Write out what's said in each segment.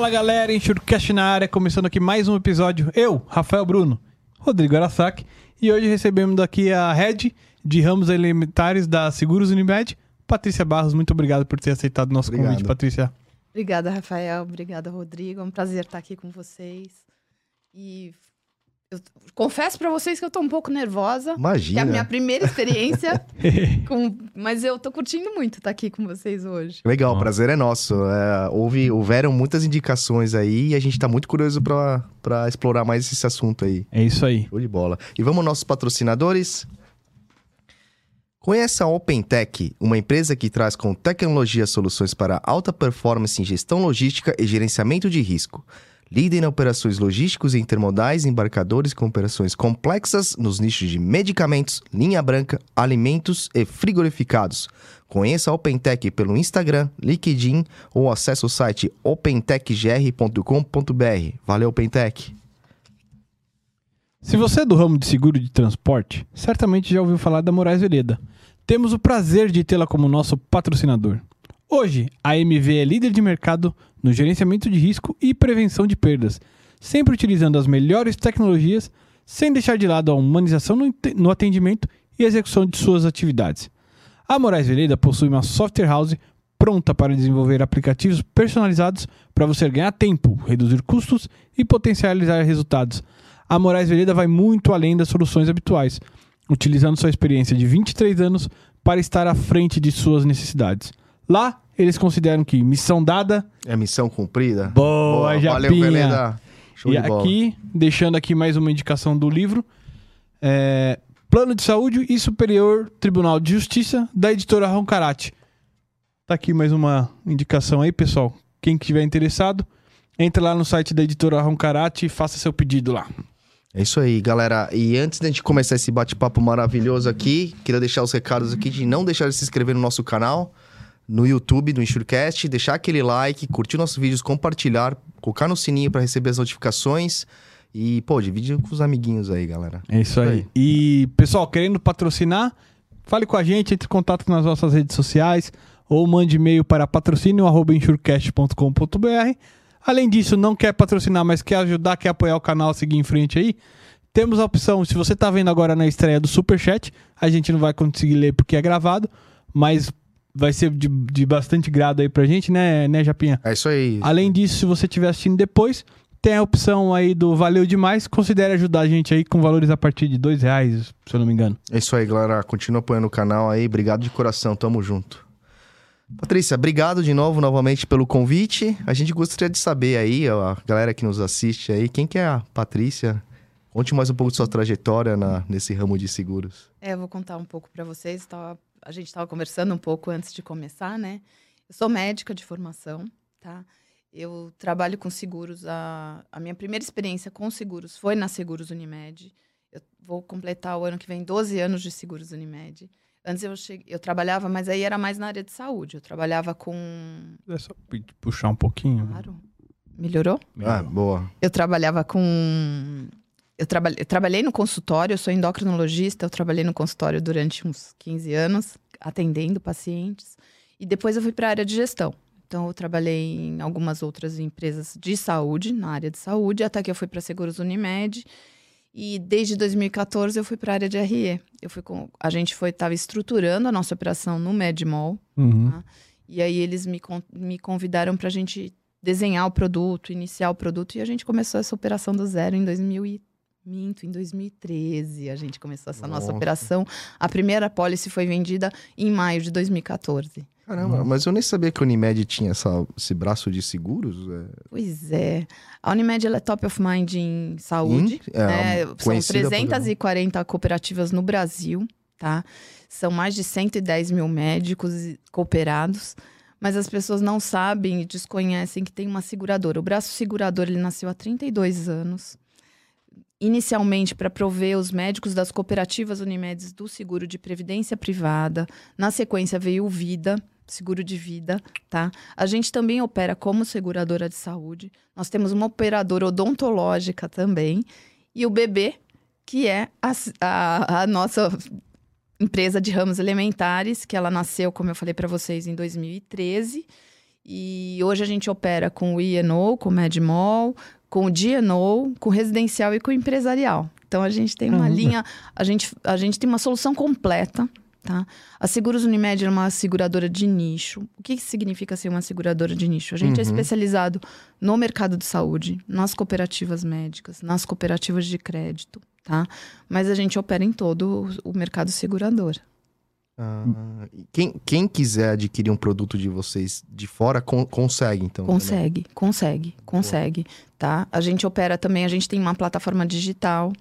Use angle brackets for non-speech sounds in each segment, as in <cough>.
Fala galera, Enxurcast na área, começando aqui mais um episódio. Eu, Rafael Bruno, Rodrigo Arasaki, e hoje recebemos daqui a Head de ramos elementares da Seguros Unimed, Patrícia Barros. Muito obrigado por ter aceitado o nosso Obrigado. convite, Patrícia. Obrigada, Rafael. Obrigada, Rodrigo. É um prazer estar aqui com vocês. E eu confesso para vocês que eu tô um pouco nervosa. Que é Imagina. a minha primeira experiência, <laughs> <laughs> com... mas eu tô curtindo muito estar aqui com vocês hoje. Legal, o prazer é nosso. É, houve, houveram muitas indicações aí e a gente tá muito curioso pra, pra explorar mais esse assunto aí. É isso aí. Show de bola. E vamos aos nossos patrocinadores? Conheça a OpenTech, uma empresa que traz com tecnologia soluções para alta performance em gestão logística e gerenciamento de risco. Líder em operações logísticos e intermodais, embarcadores com operações complexas nos nichos de medicamentos, linha branca, alimentos e frigorificados. Conheça a OpenTech pelo Instagram, LinkedIn ou acesse o site opentechgr.com.br. Valeu, OpenTech! Se você é do ramo de seguro de transporte, certamente já ouviu falar da Moraes Vereda. Temos o prazer de tê-la como nosso patrocinador. Hoje, a MV é líder de mercado no gerenciamento de risco e prevenção de perdas, sempre utilizando as melhores tecnologias, sem deixar de lado a humanização no atendimento e execução de suas atividades. A Moraes Vereda possui uma software house pronta para desenvolver aplicativos personalizados para você ganhar tempo, reduzir custos e potencializar resultados. A Moraes Vereda vai muito além das soluções habituais, utilizando sua experiência de 23 anos para estar à frente de suas necessidades. Lá, eles consideram que missão dada, É missão cumprida? Boa, Valeu, Japinha. Veleda. Show e de bola. aqui, deixando aqui mais uma indicação do livro, é, Plano de Saúde e Superior Tribunal de Justiça, da editora Roncarate. Tá aqui mais uma indicação aí, pessoal. Quem estiver interessado, entra lá no site da editora Roncarate e faça seu pedido lá. É isso aí, galera. E antes da gente começar esse bate-papo maravilhoso aqui, queria deixar os recados aqui de não deixar de se inscrever no nosso canal, no YouTube do Insurecast, deixar aquele like, curtir nossos vídeos, compartilhar, colocar no sininho para receber as notificações e, pô, divide com os amiguinhos aí, galera. É isso aí. E, pessoal, querendo patrocinar, fale com a gente, entre em contato nas nossas redes sociais ou mande e-mail para patrocínio.insurecast.com.br. Além disso, não quer patrocinar, mas quer ajudar, quer apoiar o canal a seguir em frente aí, temos a opção, se você tá vendo agora na estreia do Superchat, a gente não vai conseguir ler porque é gravado, mas vai ser de, de bastante grado aí pra gente, né, né, Japinha? É isso aí. Além disso, se você estiver assistindo depois, tem a opção aí do Valeu Demais. Considere ajudar a gente aí com valores a partir de dois reais, se eu não me engano. É isso aí, galera. Continua apoiando o canal aí. Obrigado de coração. Tamo junto. Patrícia, obrigado de novo, novamente, pelo convite. A gente gostaria de saber aí, ó, a galera que nos assiste aí, quem que é a Patrícia? Conte mais um pouco de sua trajetória na- nesse ramo de seguros. É, eu vou contar um pouco para vocês. Tava- a gente estava conversando um pouco antes de começar, né? Eu sou médica de formação, tá? Eu trabalho com seguros. A, a minha primeira experiência com seguros foi na Seguros Unimed. Eu vou completar o ano que vem 12 anos de Seguros Unimed. Antes eu, cheguei, eu trabalhava, mas aí era mais na área de saúde. Eu trabalhava com. É só pu- puxar um pouquinho. Claro. Melhorou? Ah, boa. Eu trabalhava com. Eu, traba... eu trabalhei no consultório, eu sou endocrinologista, eu trabalhei no consultório durante uns 15 anos, atendendo pacientes. E depois eu fui para a área de gestão. Então, eu trabalhei em algumas outras empresas de saúde, na área de saúde, até que eu fui para Seguros Unimed. E desde 2014 eu fui para a área de RE. Eu fui com... A gente foi estava estruturando a nossa operação no Medmol. Uhum. E aí eles me, me convidaram para a gente desenhar o produto, iniciar o produto. E a gente começou essa operação do zero em 2000 e... Minto, em 2013 a gente começou essa nossa Nossa. operação. A primeira policy foi vendida em maio de 2014. Caramba, mas eu nem sabia que a Unimed tinha essa- esse braço de seguros. É, Pois é. A Unimed ela é top of mind em saúde. Hum? É, né? São conhecida por- 340 cooperativas no Brasil, tá? São mais de 110 mil médicos cooperados. Mas as pessoas não sabem e desconhecem que tem uma seguradora. O braço segurador ele nasceu há 32 anos. Inicialmente para prover os médicos das cooperativas Unimedes do seguro de previdência privada. Na sequência veio o Vida, seguro de vida, tá? A gente também opera como seguradora de saúde. Nós temos uma operadora odontológica também. E o BB, que é a, a- a nossa empresa de ramos elementares, que ela nasceu, como eu falei para vocês, em 2013. E hoje a gente opera com o INO, com o Medmol, com o DNO, com o residencial e com o empresarial. Então a gente tem uma Caramba. linha, a gente, a gente tem uma solução completa. Tá? A Seguros Unimed é uma seguradora de nicho. O que, significa ser uma seguradora de nicho? A gente é Uhum. especializado no mercado de saúde, nas cooperativas médicas, nas cooperativas de crédito, tá? Mas a gente opera em todo o mercado segurador. Ah, quem, quem quiser adquirir um produto de vocês de fora, con- consegue, então. também. Consegue, consegue, consegue, tá? A gente opera também, a gente tem uma plataforma digital.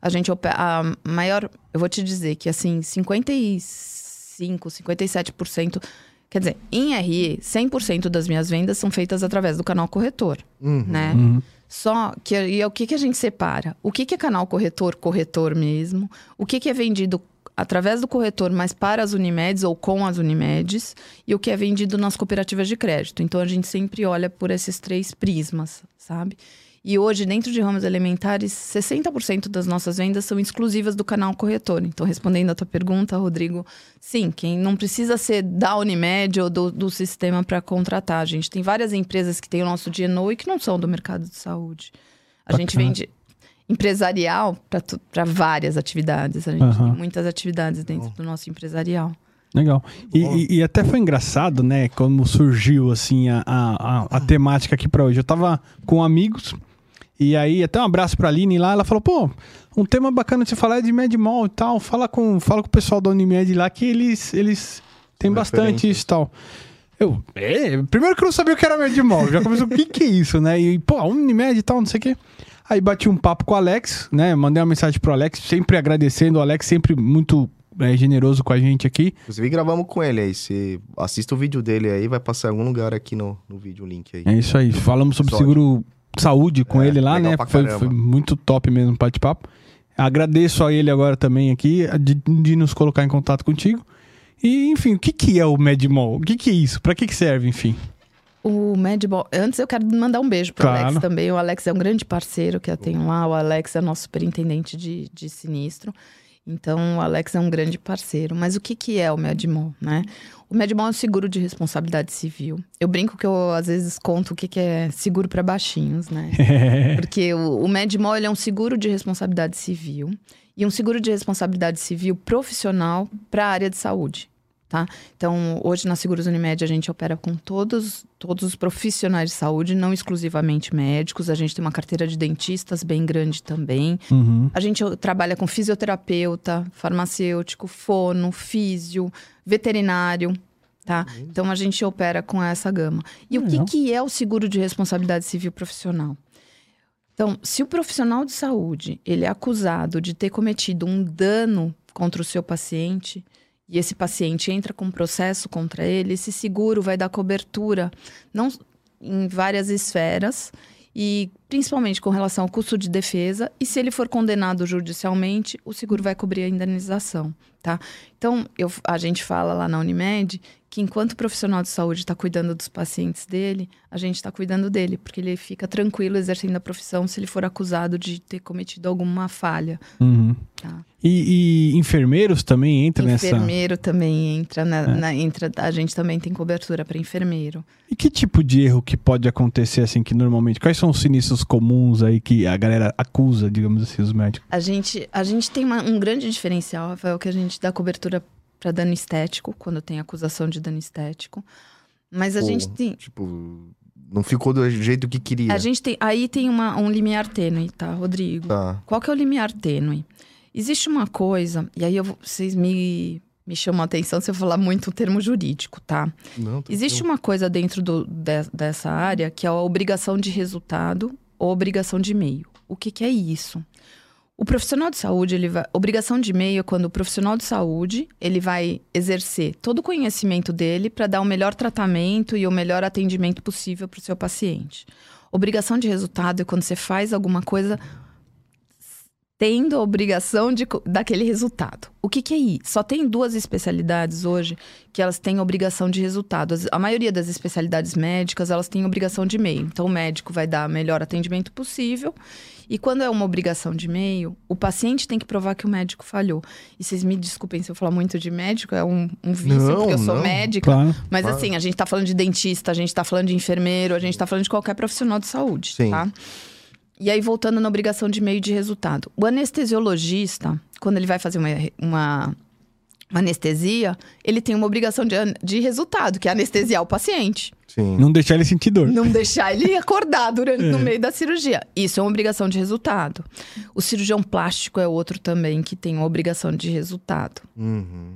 A gente opera, a maior, eu vou te dizer que assim, 55, 57%, quer dizer, em RE, 100% das minhas vendas são feitas através do canal corretor, Uhum. né? Uhum. Só que e o que, que a gente separa? O que, que é canal corretor, corretor mesmo? O que, que é vendido através do corretor, mas para as Unimedes ou com as Unimedes? E o que é vendido nas cooperativas de crédito? Então a gente sempre olha por esses três prismas, sabe? E hoje, dentro de ramos elementares, 60% das nossas vendas são exclusivas do canal corretor. Então, respondendo a tua pergunta, Rodrigo, sim, quem não precisa ser da Unimed ou do, do sistema para contratar. A gente tem várias empresas que têm o nosso DNO e que não são do mercado de saúde. A gente Bacana. vende empresarial para várias atividades. A gente Aham. tem muitas atividades dentro do nosso empresarial. Legal. E, e- e até foi engraçado, né? Como surgiu, assim, a, a, a- a temática aqui pra hoje. Eu tava com amigos, e aí, até um abraço pra Aline lá, ela falou, pô, um tema bacana de você falar é de Medmol e tal. Fala com, fala com o pessoal da Unimed lá que eles, eles têm São bastante isso e tal. Eu, é, primeiro que eu não sabia o que era Medmol, já começou, o que que é isso, né? E, pô, a Unimed e tal, não sei o quê. Aí bati um papo com o Alex, né? Mandei uma mensagem pro Alex, sempre agradecendo. O Alex sempre muito é, generoso com a gente aqui. Inclusive, gravamos com ele aí. Você assista o vídeo dele aí, vai passar em algum lugar aqui no, no vídeo, o link aí. É isso aí. Falamos sobre Episódio. seguro saúde com É, ele lá, né? Foi, foi muito top mesmo o bate-papo. Agradeço a ele agora também aqui de, de nos colocar em contato contigo. E, enfim, o que, que é o Medmol? O que, que é isso? Pra que, que serve, enfim? O Medball. Antes eu quero mandar um beijo pro Claro. Alex também. O Alex é um grande parceiro que eu tenho lá. O Alex é nosso superintendente de, de sinistro. Então, o Alex é um grande parceiro. Mas o que, que é o Medmol, né? O Medmol é um seguro de responsabilidade civil. Eu brinco que eu, às vezes, conto o que, que é seguro para baixinhos, né? <laughs> Porque o, o Medmol é um seguro de responsabilidade civil e um seguro de responsabilidade civil profissional para a área de saúde. Tá? Então, hoje na Seguros Unimed a gente opera com todos, todos os profissionais de saúde, não exclusivamente médicos. A gente tem uma carteira de dentistas bem grande também. Uhum. A gente trabalha com fisioterapeuta, farmacêutico, fono, físio, veterinário, tá? Então a gente opera com essa gama. E o que, que é o seguro de responsabilidade civil profissional? Então, se o profissional de saúde ele é acusado de ter cometido um dano contra o seu paciente e esse paciente entra com um processo contra ele, esse seguro vai dar cobertura não em várias esferas e principalmente com relação ao custo de defesa e se ele for condenado judicialmente, o seguro vai cobrir a indenização, tá? Então, eu- a gente fala lá na Unimed que enquanto o profissional de saúde está cuidando dos pacientes dele, a gente está cuidando dele, porque ele fica tranquilo exercendo a profissão se ele for acusado de ter cometido alguma falha. Uhum. Tá. E, e enfermeiros também entram nessa. Enfermeiro também entra, na, na- entra, a gente também tem cobertura para enfermeiro. E que tipo de erro que pode acontecer, assim, que normalmente. Quais são os sinistros comuns aí que a galera acusa, digamos assim, os médicos? A gente, a gente tem uma- um grande diferencial, Rafael, que a gente dá cobertura para dano estético, quando tem acusação de dano estético. Mas a Pô, gente tem. Tipo, não ficou do jeito que queria. A gente tem. Aí tem uma, um limiar tênue, tá, Rodrigo? Tá. Qual que é o limiar tênue? Existe uma coisa, e aí eu vocês me, me chamam a atenção se eu falar muito o termo jurídico, tá? Não, Existe uma coisa dentro do- de- dessa área que é a obrigação de resultado obrigação de meio. O que, que é isso? O profissional de saúde, ele vai. Obrigação de meio é quando o profissional de saúde ele vai exercer todo o conhecimento dele para dar o melhor tratamento e o melhor atendimento possível para o seu paciente. Obrigação de resultado é quando você faz alguma coisa tendo a obrigação de, daquele resultado. O que, que é isso? Só tem duas especialidades hoje que elas têm obrigação de resultado. A maioria das especialidades médicas, elas têm obrigação de meio. Então, o médico vai dar o melhor atendimento possível E quando é uma obrigação de meio, o paciente tem que provar que o médico falhou. E vocês me desculpem se eu falar muito de médico, é um, um vício, Não, porque eu sou não. médica. Claro. Mas Claro. assim, a gente tá falando de dentista, a gente tá falando de enfermeiro, a gente tá falando de qualquer profissional de saúde, Sim. tá? E aí, voltando na obrigação de meio de resultado. O anestesiologista, quando ele vai fazer uma, uma, uma anestesia, ele tem uma obrigação de, de resultado, que é anestesiar o paciente. Sim. Não deixar ele sentir dor. Não deixar ele acordar durante, no meio da cirurgia. Isso é uma obrigação de resultado. O cirurgião plástico é outro também que tem uma obrigação de resultado. Uhum.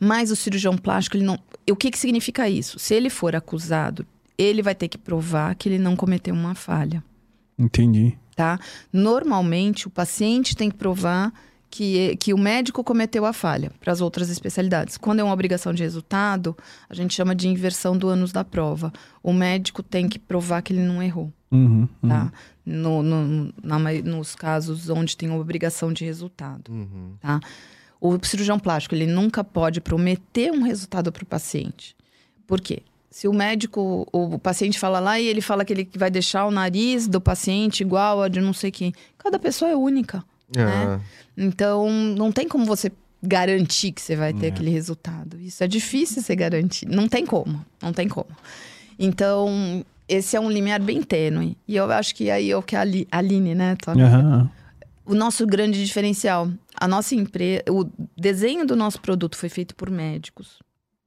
Mas o cirurgião plástico, ele não. O que, que significa isso? Se ele for acusado, ele vai ter que provar que ele não cometeu uma falha, Entendi. Tá? Normalmente, o paciente tem que provar que, que o médico cometeu a falha para as outras especialidades. Quando é uma obrigação de resultado, a gente chama de inversão do ânus da prova. O médico tem que provar que ele não errou, Uhum, uhum. tá? No, no- na nos casos onde tem uma obrigação de resultado. Uhum. O cirurgião plástico, ele nunca pode prometer um resultado para o paciente. Por quê? Se o médico, o paciente fala lá e ele fala que ele vai deixar o nariz do paciente igual a de não sei quem. Cada pessoa é única. Ah, Então, não tem como você garantir que você vai ter É. aquele resultado. Isso é difícil você garantir. Não tem como. Não tem como. Então, esse é um limiar bem tênue. E eu acho que aí é o que a Ali- a Aline, né, Aham. o nosso grande diferencial. A nossa empresa, o desenho do nosso produto foi feito por médicos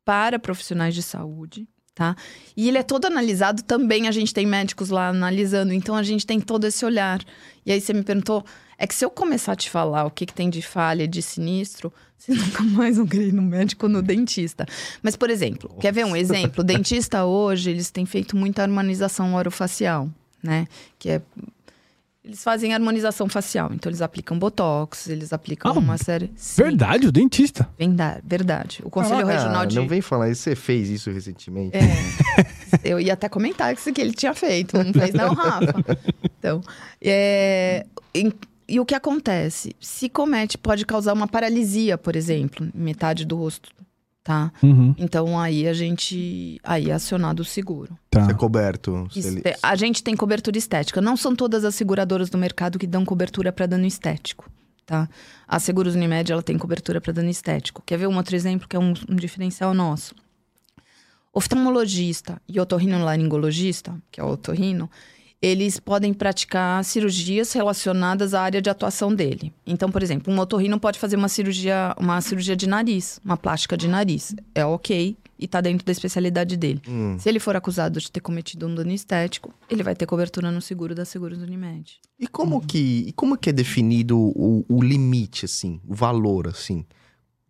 para profissionais de saúde, tá? E ele é todo analisado também, a gente tem médicos lá analisando, então a gente tem todo esse olhar. E aí você me perguntou, é que se eu começar a te falar o que, que tem de falha, de sinistro, <laughs> você nunca mais vão querer ir no médico no dentista. Mas, por exemplo, quer ver um exemplo? O dentista hoje, eles têm feito muita harmonização orofacial, né? Que é eles fazem harmonização facial, então eles aplicam botox, eles aplicam Ah, uma série. Sim, Verdade, o dentista. Verdade, verdade. O Conselho ah, Regional de. Não vem falar isso, você fez isso recentemente. É, <laughs> eu ia até comentar isso que ele tinha feito, não fez não, Rafa? Então, é, e o que acontece? Se comete, pode causar uma paralisia, por exemplo, em metade do rosto, tá? Uhum. Então aí a gente, aí é acionado o seguro. Tá. Você é coberto. ele- Este- A gente tem cobertura estética. Não são todas as seguradoras do mercado que dão cobertura para dano estético, tá? A Seguros Unimed, ela tem cobertura para dano estético. Quer ver um outro exemplo que é um, um diferencial nosso? Oftalmologista e otorrinolaringologista, que é o otorrino, eles podem praticar cirurgias relacionadas à área de atuação dele. Então, por exemplo, um otorrino pode fazer uma cirurgia, uma cirurgia de nariz, uma plástica de nariz. É ok e está dentro da especialidade dele. Hum. Se ele for acusado de ter cometido um dano estético, ele vai ter cobertura no seguro da Seguros Unimed. E como que, e como que é definido o, o limite, assim, o valor, assim?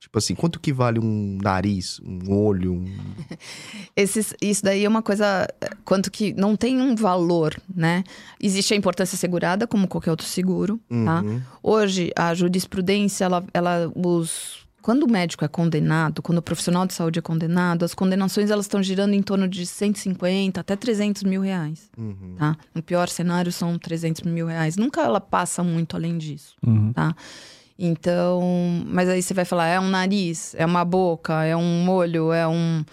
Tipo assim, quanto que vale um nariz, um olho, um... <laughs> Esses, isso daí é uma coisa, quanto que não tem um valor, né? Existe a importância segurada, como qualquer outro seguro, tá? Uhum. Hoje, a jurisprudência, ela, ela os... Quando o médico é condenado, quando o profissional de saúde é condenado, as condenações elas estão girando em torno de 150 até 300 mil reais, Uhum. tá? No pior cenário, são 300 mil reais. Nunca ela passa muito além disso. Uhum. Então, mas aí você vai falar, é um nariz, é uma boca, é um olho, é um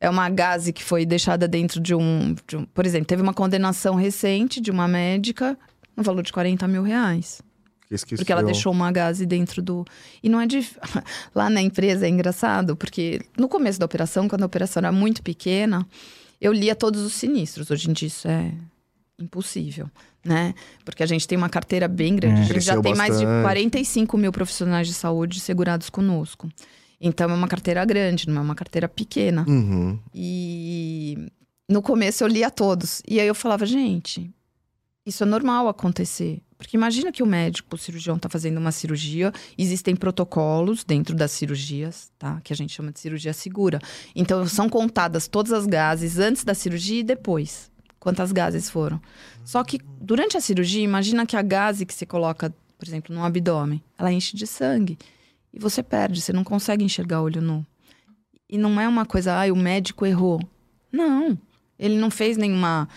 é uma gase que foi deixada dentro de um, de um- Por exemplo, teve uma condenação recente de uma médica no valor de 40 mil reais. Esqueci Porque ela deixou uma gase dentro do. E não é de. <laughs> Lá na empresa é engraçado, porque no começo da operação, quando a operação era muito pequena, eu lia todos os sinistros. Hoje em dia isso é impossível, né? Porque a gente tem uma carteira bem grande. É. A gente já tem mais de bastante. 45 mil profissionais de saúde segurados conosco. Então é uma carteira grande, não é uma carteira pequena. Uhum. E no começo eu lia todos. E aí eu falava, gente, isso é normal acontecer. Porque imagina que o médico, o cirurgião, está fazendo uma cirurgia, existem protocolos dentro das cirurgias, tá? Que a gente chama de cirurgia segura. Então são contadas todas as gases antes da cirurgia e depois. Quantas gases foram. Só que durante a cirurgia, imagina que a gase que você coloca, por exemplo, no abdômen, ela enche de sangue. E você perde, você não consegue enxergar olho nu. E não é uma coisa, ah, o médico errou. Não. Ele não fez nenhuma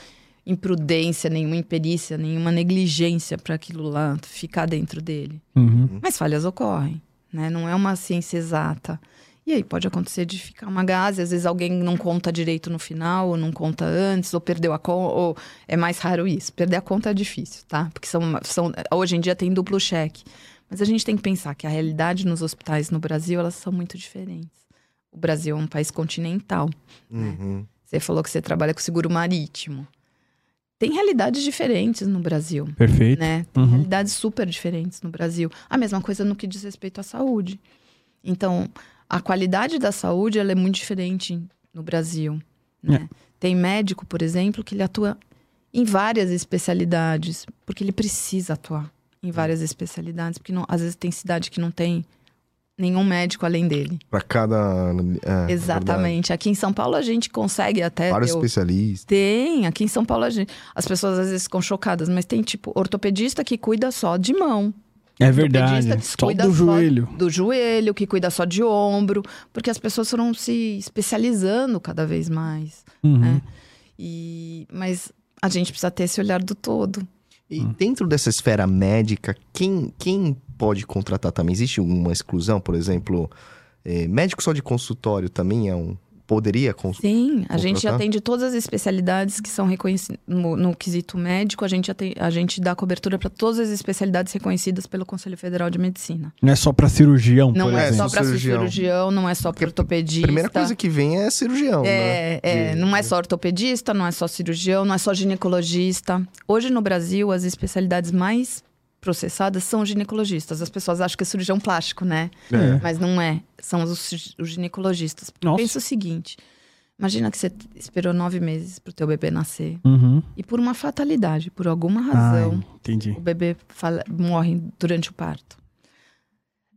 imprudência, nenhuma imperícia, nenhuma negligência para aquilo lá ficar dentro dele. Uhum. Mas falhas ocorrem, né? Não é uma ciência exata. E aí pode acontecer de ficar uma gase, às vezes alguém não conta direito no final, ou não conta antes, ou perdeu a conta, ou é mais raro isso. Perder a conta é difícil, tá? Porque são, são hoje em dia tem duplo cheque. Mas a gente tem que pensar que a realidade nos hospitais no Brasil, elas são muito diferentes. O Brasil é um país continental. Uhum. Você falou que você trabalha com seguro marítimo. Tem realidades diferentes no Brasil, Perfeito. né? Tem Uhum. realidades super diferentes no Brasil. A mesma coisa no que diz respeito à saúde. Então, a qualidade da saúde ela é muito diferente no Brasil. Né? Tem médico, por exemplo, que ele atua em várias especialidades, porque ele precisa atuar em várias especialidades, porque não- às vezes tem cidade que não tem nenhum médico além dele. Pra cada. é, Exatamente. Aqui em São Paulo a gente consegue até. Vários ter o- especialistas. tem, aqui em São Paulo a gente, as pessoas às vezes ficam chocadas, mas tem tipo ortopedista que cuida só de mão, É verdade. que Só cuida do joelho. do joelho, que cuida só de ombro, porque as pessoas foram se especializando cada vez mais, Uhum. né? E mas a gente precisa ter esse olhar do todo. E dentro dessa esfera médica, quem, quem pode contratar também? Existe alguma exclusão? Por exemplo, eh, médico só de consultório também é um. Poderia consultar? Sim, a gente atende todas as especialidades que são reconhecidas no, no quesito médico, a gente, atende, a gente dá cobertura para todas as especialidades reconhecidas pelo Conselho Federal de Medicina. Não é só pra cirurgião, Não por é exemplo. só para cirurgião. cirurgião, não é só para ortopedista. A primeira coisa que vem é cirurgião, né? É, é, De- não é só ortopedista, não é só cirurgião, não é só ginecologista. Hoje no Brasil, as especialidades mais processadas são ginecologistas. As pessoas acham que é cirurgião plástico, né? É. Mas não é. São os, os ginecologistas. Pensa o seguinte: imagina que você esperou nove meses pro teu bebê nascer. Uhum. E por uma fatalidade, por alguma razão, Ai, entendi. o bebê fala- morre durante o parto.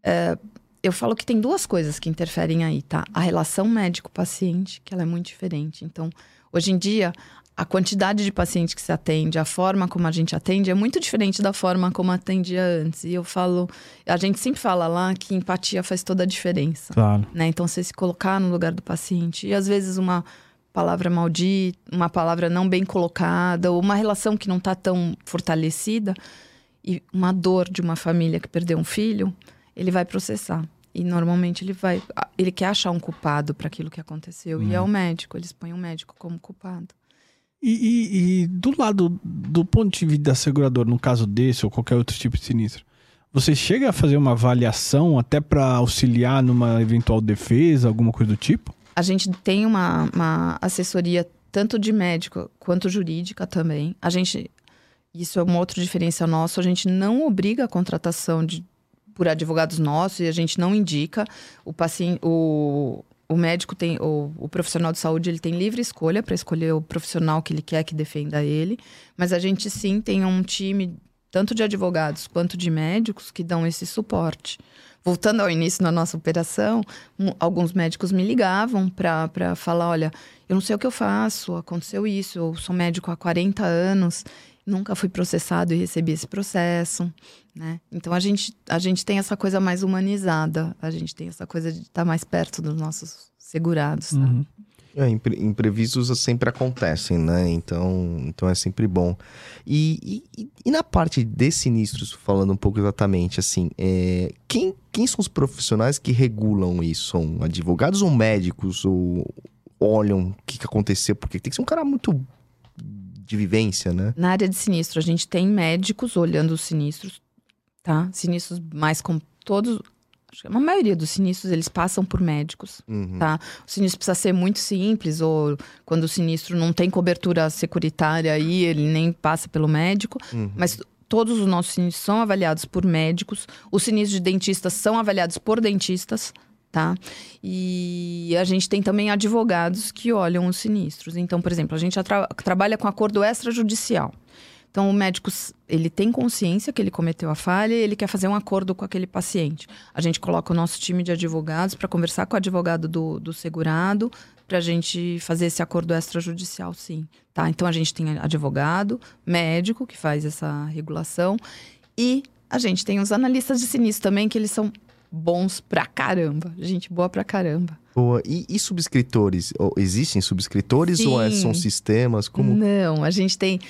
É, eu falo que tem duas coisas que interferem aí, tá? A relação médico-paciente, que ela é muito diferente. Então, hoje em dia, a quantidade de paciente que se atende, a forma como a gente atende é muito diferente da forma como atendia antes. E eu falo, a gente sempre fala lá que empatia faz toda a diferença Claro. né? Então, você se colocar no lugar do paciente. E às vezes uma palavra maldita, uma palavra não bem colocada, ou uma relação que não está tão fortalecida, e uma dor de uma família que perdeu um filho, ele vai processar. E normalmente ele vai. Ele quer achar um culpado para aquilo que aconteceu. E é o médico, eles põem o médico como culpado. E, e- e do lado, do ponto de vista da seguradora, no caso desse ou qualquer outro tipo de sinistro, você chega a fazer uma avaliação até pra auxiliar numa eventual defesa, alguma coisa do tipo? A gente tem uma, uma assessoria tanto de médico quanto jurídica também. A gente, isso é um outro diferencial nosso, a gente não obriga a contratação de, por advogados nossos e a gente não indica. O paciente, o, o médico tem, o, o profissional de saúde, ele tem livre escolha para escolher o profissional que ele quer que defenda ele. Mas a gente sim tem um time, tanto de advogados quanto de médicos, que dão esse suporte. Voltando ao início da nossa operação, um- alguns médicos me ligavam para falar: olha, eu não sei o que eu faço, aconteceu isso, eu sou médico há 40 anos, nunca fui processado e recebi esse processo. Né? Então a gente, a gente tem essa coisa mais humanizada, a gente tem essa coisa de estar mais perto dos nossos segurados. sabe? Uhum. É, impre- imprevistos sempre acontecem, né? Então, então é sempre bom. E, e- e na parte de sinistros, falando um pouco exatamente, assim, é, quem, quem são os profissionais que regulam isso? São advogados ou médicos? Ou olham o que, que aconteceu? Porque tem que ser um cara muito de vivência, né? Na área de sinistro, a gente tem médicos olhando os sinistros, tá? Sinistros mais com todos. A maioria dos sinistros eles passam por médicos. Uhum. Tá. O sinistro precisa ser muito simples, ou quando o sinistro não tem cobertura securitária aí, ele nem passa pelo médico. Uhum. Mas todos os nossos sinistros são avaliados por médicos. Os sinistros de dentistas são avaliados por dentistas, tá? E a gente tem também advogados que olham os sinistros. Então, por exemplo, a gente atra- trabalha com acordo extrajudicial. Então, o médico, ele tem consciência que ele cometeu a falha e ele quer fazer um acordo com aquele paciente. A gente coloca o nosso time de advogados para conversar com o advogado do, do segurado, para a gente fazer esse acordo extrajudicial, sim. Tá? Então, a gente tem advogado, médico, que faz essa regulação, e a gente tem os analistas de sinistro também, que eles são bons pra caramba. Gente boa pra caramba. Boa. E, e subscritores? Ou existem subscritores ou é- Sim. são sistemas? Como... Não, a gente tem.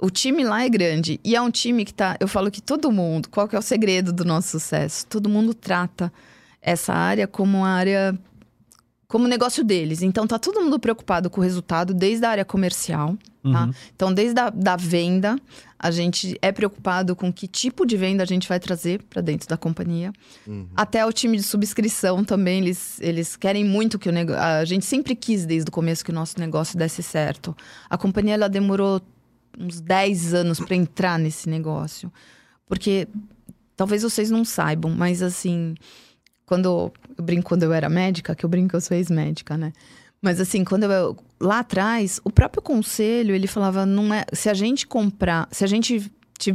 O time lá é grande. E é um time que tá. Eu falo que todo mundo. Qual que é o segredo do nosso sucesso? Todo mundo trata essa área como área como negócio deles. Então tá todo mundo preocupado com o resultado desde a área comercial, tá? Uhum. Então desde a da venda, a gente é preocupado com que tipo de venda a gente vai trazer para dentro da companhia. Uhum. Até o time de subscrição também, eles, eles querem muito que o negócio. A gente sempre quis desde o começo que o nosso negócio desse certo. A companhia ela demorou uns 10 anos para entrar nesse negócio. Porque talvez vocês não saibam, mas assim, quando eu brinco quando eu era médica, que eu brinco que eu sou ex-médica, né? Mas assim, quando eu lá atrás, o próprio conselho, ele falava, não é, se a gente comprar, se a gente te-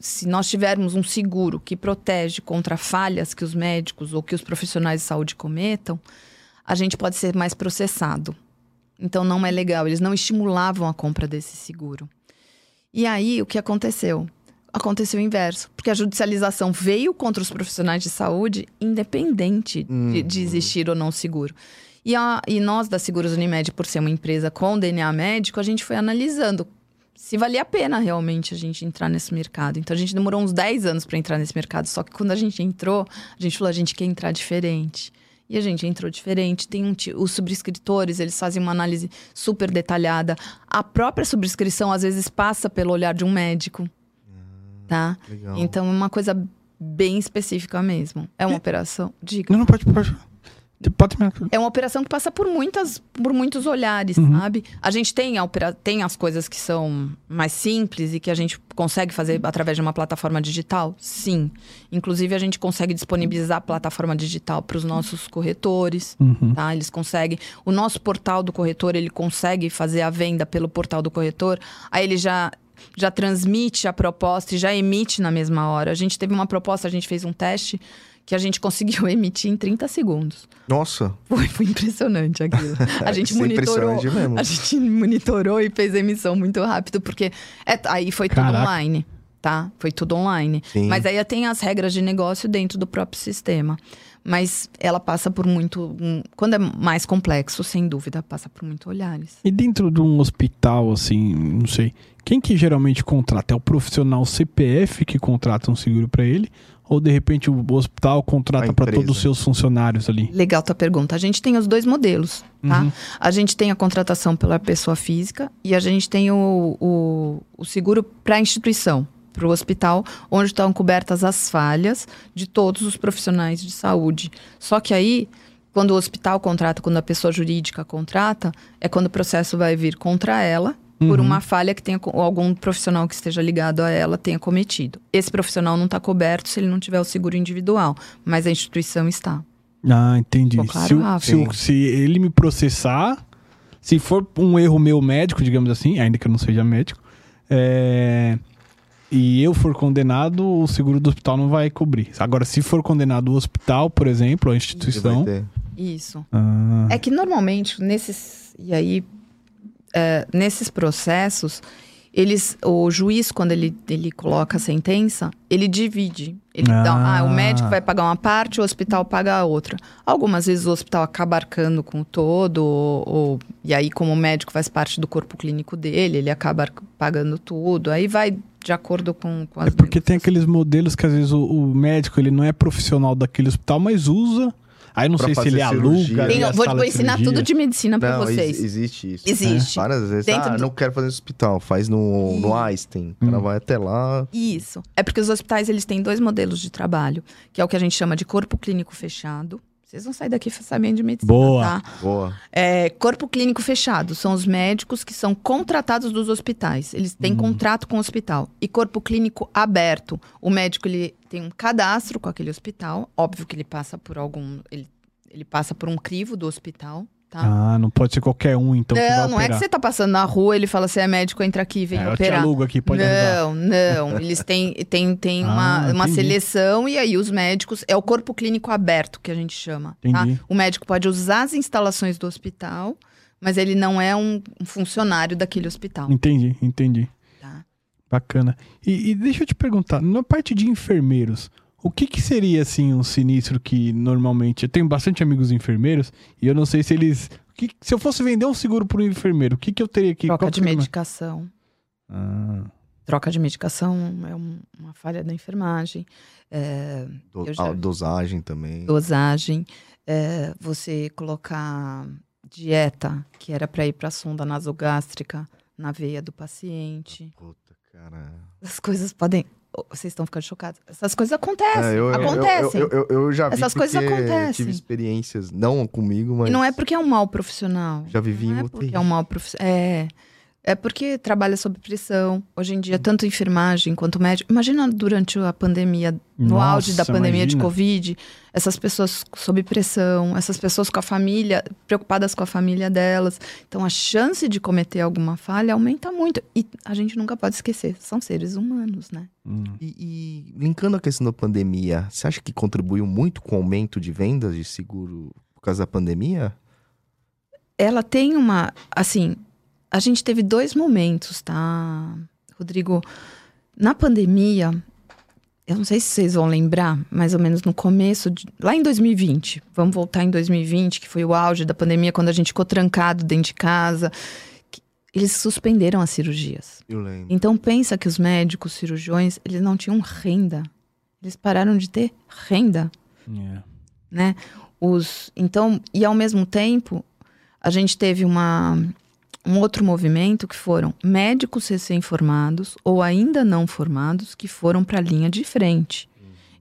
se nós tivermos um seguro que protege contra falhas que os médicos ou que os profissionais de saúde cometam, a gente pode ser mais processado. Então não é legal, eles não estimulavam a compra desse seguro. E aí o que aconteceu? Aconteceu o inverso, porque a judicialização veio contra os profissionais de saúde, independente de, de existir ou não seguro. E, a- e nós da Seguros Unimed, por ser uma empresa com DNA médico, a gente foi analisando se valia a pena realmente a gente entrar nesse mercado. Então a gente demorou uns 10 anos para entrar nesse mercado, só que quando a gente entrou, a gente falou, a gente quer entrar diferente. E a gente entrou diferente. Tem um os subscritores, eles fazem uma análise super detalhada. A própria subscrição às vezes passa pelo olhar de um médico, tá? Legal. Então é uma coisa bem específica mesmo. É uma operação, diga. Não, não pode, pode. É uma operação que passa por muitas, por muitos olhares, Uhum. sabe? A gente tem, a opera- tem as coisas que são mais simples e que a gente consegue fazer através de uma plataforma digital? Sim. Inclusive, a gente consegue disponibilizar a plataforma digital para os nossos corretores, Uhum. tá? Eles conseguem. O nosso portal do corretor, ele consegue fazer a venda pelo portal do corretor. Aí ele já já transmite a proposta e já emite na mesma hora. A gente teve uma proposta, a gente fez um teste que a gente conseguiu <laughs> emitir em 30 segundos. Nossa, Foi, foi impressionante aquilo. <laughs> A gente é monitorou. impressionante mesmo. A gente monitorou e fez a emissão muito rápido, porque é- aí foi tudo Caraca. online, tá? Foi tudo online. Sim. Mas aí tem as regras de negócio dentro do próprio sistema. Mas ela passa por muito. quando é mais complexo, sem dúvida, passa por muitos olhares. E dentro de um hospital, assim, não sei, quem que geralmente contrata? É o profissional CPF que contrata um seguro pra ele? Ou de repente o hospital contrata A pra empresa. todos os seus funcionários ali? Legal tua pergunta. A gente tem os dois modelos, tá? Uhum. A gente tem a contratação pela pessoa física e a gente tem o, o, o seguro para a instituição, para o hospital, onde estão cobertas as falhas de todos os profissionais de saúde. Só que aí, quando o hospital contrata, quando a pessoa jurídica contrata, é quando o processo vai vir contra ela por Uhum. uma falha que tenha algum profissional que esteja ligado a ela tenha cometido. Esse profissional não está coberto se ele não tiver o seguro individual, mas a instituição está. Ah, entendi. Claro, se, o- se, o- se ele me processar, se for um erro meu médico, digamos assim, ainda que eu não seja médico, é, e eu for condenado, o seguro do hospital não vai cobrir. Agora, se for condenado o hospital, por exemplo, a instituição. Isso. Ah, É que normalmente nesses e aí é, nesses processos eles o juiz quando ele, ele coloca a sentença ele divide ele dá Ah. ah, o médico vai pagar uma parte o hospital paga a outra algumas vezes o hospital acaba arcando com o todo ou, ou- e aí como o médico faz parte do corpo clínico dele ele acaba pagando tudo aí vai de acordo com, com as É porque tem aqueles modelos que às vezes o, o médico ele não é profissional daquele hospital, mas usa. Aí eu não Pra sei se ele cirurgia. aluga. Tem- vou, ensinar cirurgia. tudo de medicina para Não, vocês ex- existe isso. Existe. Várias vezes. Dentro ah, do- não quero fazer no hospital, faz no, no Einstein. O cara Hum. vai até lá. Isso. É porque os hospitais eles têm dois modelos de trabalho, que é o que a gente chama de corpo clínico fechado. Vocês vão sair daqui sabendo de medicina, Boa. tá? Boa. É, corpo clínico fechado são os médicos que são contratados dos hospitais. Eles têm contrato com o hospital. E corpo clínico aberto, o médico ele tem um cadastro com aquele hospital. Óbvio que ele passa por algum, ele, ele passa por um crivo do hospital, tá? Ah, não pode ser qualquer um, então. não, não é que você tá passando na rua, ele fala, você é médico, entra aqui, vem É, eu te operar. alugo aqui, pode ajudar. Não, não. Eles têm, têm, têm <laughs> Ah, uma, uma entendi. seleção e aí os médicos. É o corpo clínico aberto que a gente chama. Tá? Entendi. O médico pode usar as instalações do hospital, mas ele não é um um funcionário daquele hospital. Entendi, entendi. Tá? Bacana. E, e deixa eu te perguntar, na parte de enfermeiros, o que que seria, assim, um sinistro que normalmente... Eu tenho bastante amigos enfermeiros e eu não sei se eles... que- se eu fosse vender um seguro para um enfermeiro, o que que eu teria que... Troca de medicação. Ah, Troca de medicação é um- uma falha da enfermagem. É, Do- já dosagem também. dosagem, é, você colocar dieta, que era para ir para a sonda nasogástrica na veia do paciente. Puta, cara. As coisas podem. Vocês estão ficando chocados. Essas coisas acontecem. É, eu, acontecem. Eu, eu, eu, já vi Essas coisas acontecem. tive experiências, não comigo, mas E não é porque é um mal profissional. já vivi Não em é UTI. porque é um mal profissional. É. É porque trabalha sob pressão. Hoje em dia, tanto enfermagem quanto médico. Imagina durante a pandemia, no Nossa, auge da pandemia de imagina. Covid, essas pessoas sob pressão, essas pessoas com a família, preocupadas com a família delas. Então, a chance de cometer alguma falha aumenta muito. E a gente nunca pode esquecer, são seres humanos, né? Hum. E, e linkando a questão da pandemia, você acha que contribuiu muito com o aumento de vendas de seguro por causa da pandemia? ela tem uma. Assim, a gente teve dois momentos, tá, Rodrigo? Na pandemia, eu não sei se vocês vão lembrar, mais ou menos no começo, de, lá em 2020, vamos voltar em 2020, que foi o auge da pandemia, quando a gente ficou trancado dentro de casa, que eles suspenderam as cirurgias. Eu lembro. Então pensa que os médicos, cirurgiões, eles não tinham renda. Eles pararam de ter renda É. né? Os, então, e ao mesmo tempo, a gente teve uma, um outro movimento que foram médicos recém-formados ou ainda não formados que foram para a linha de frente.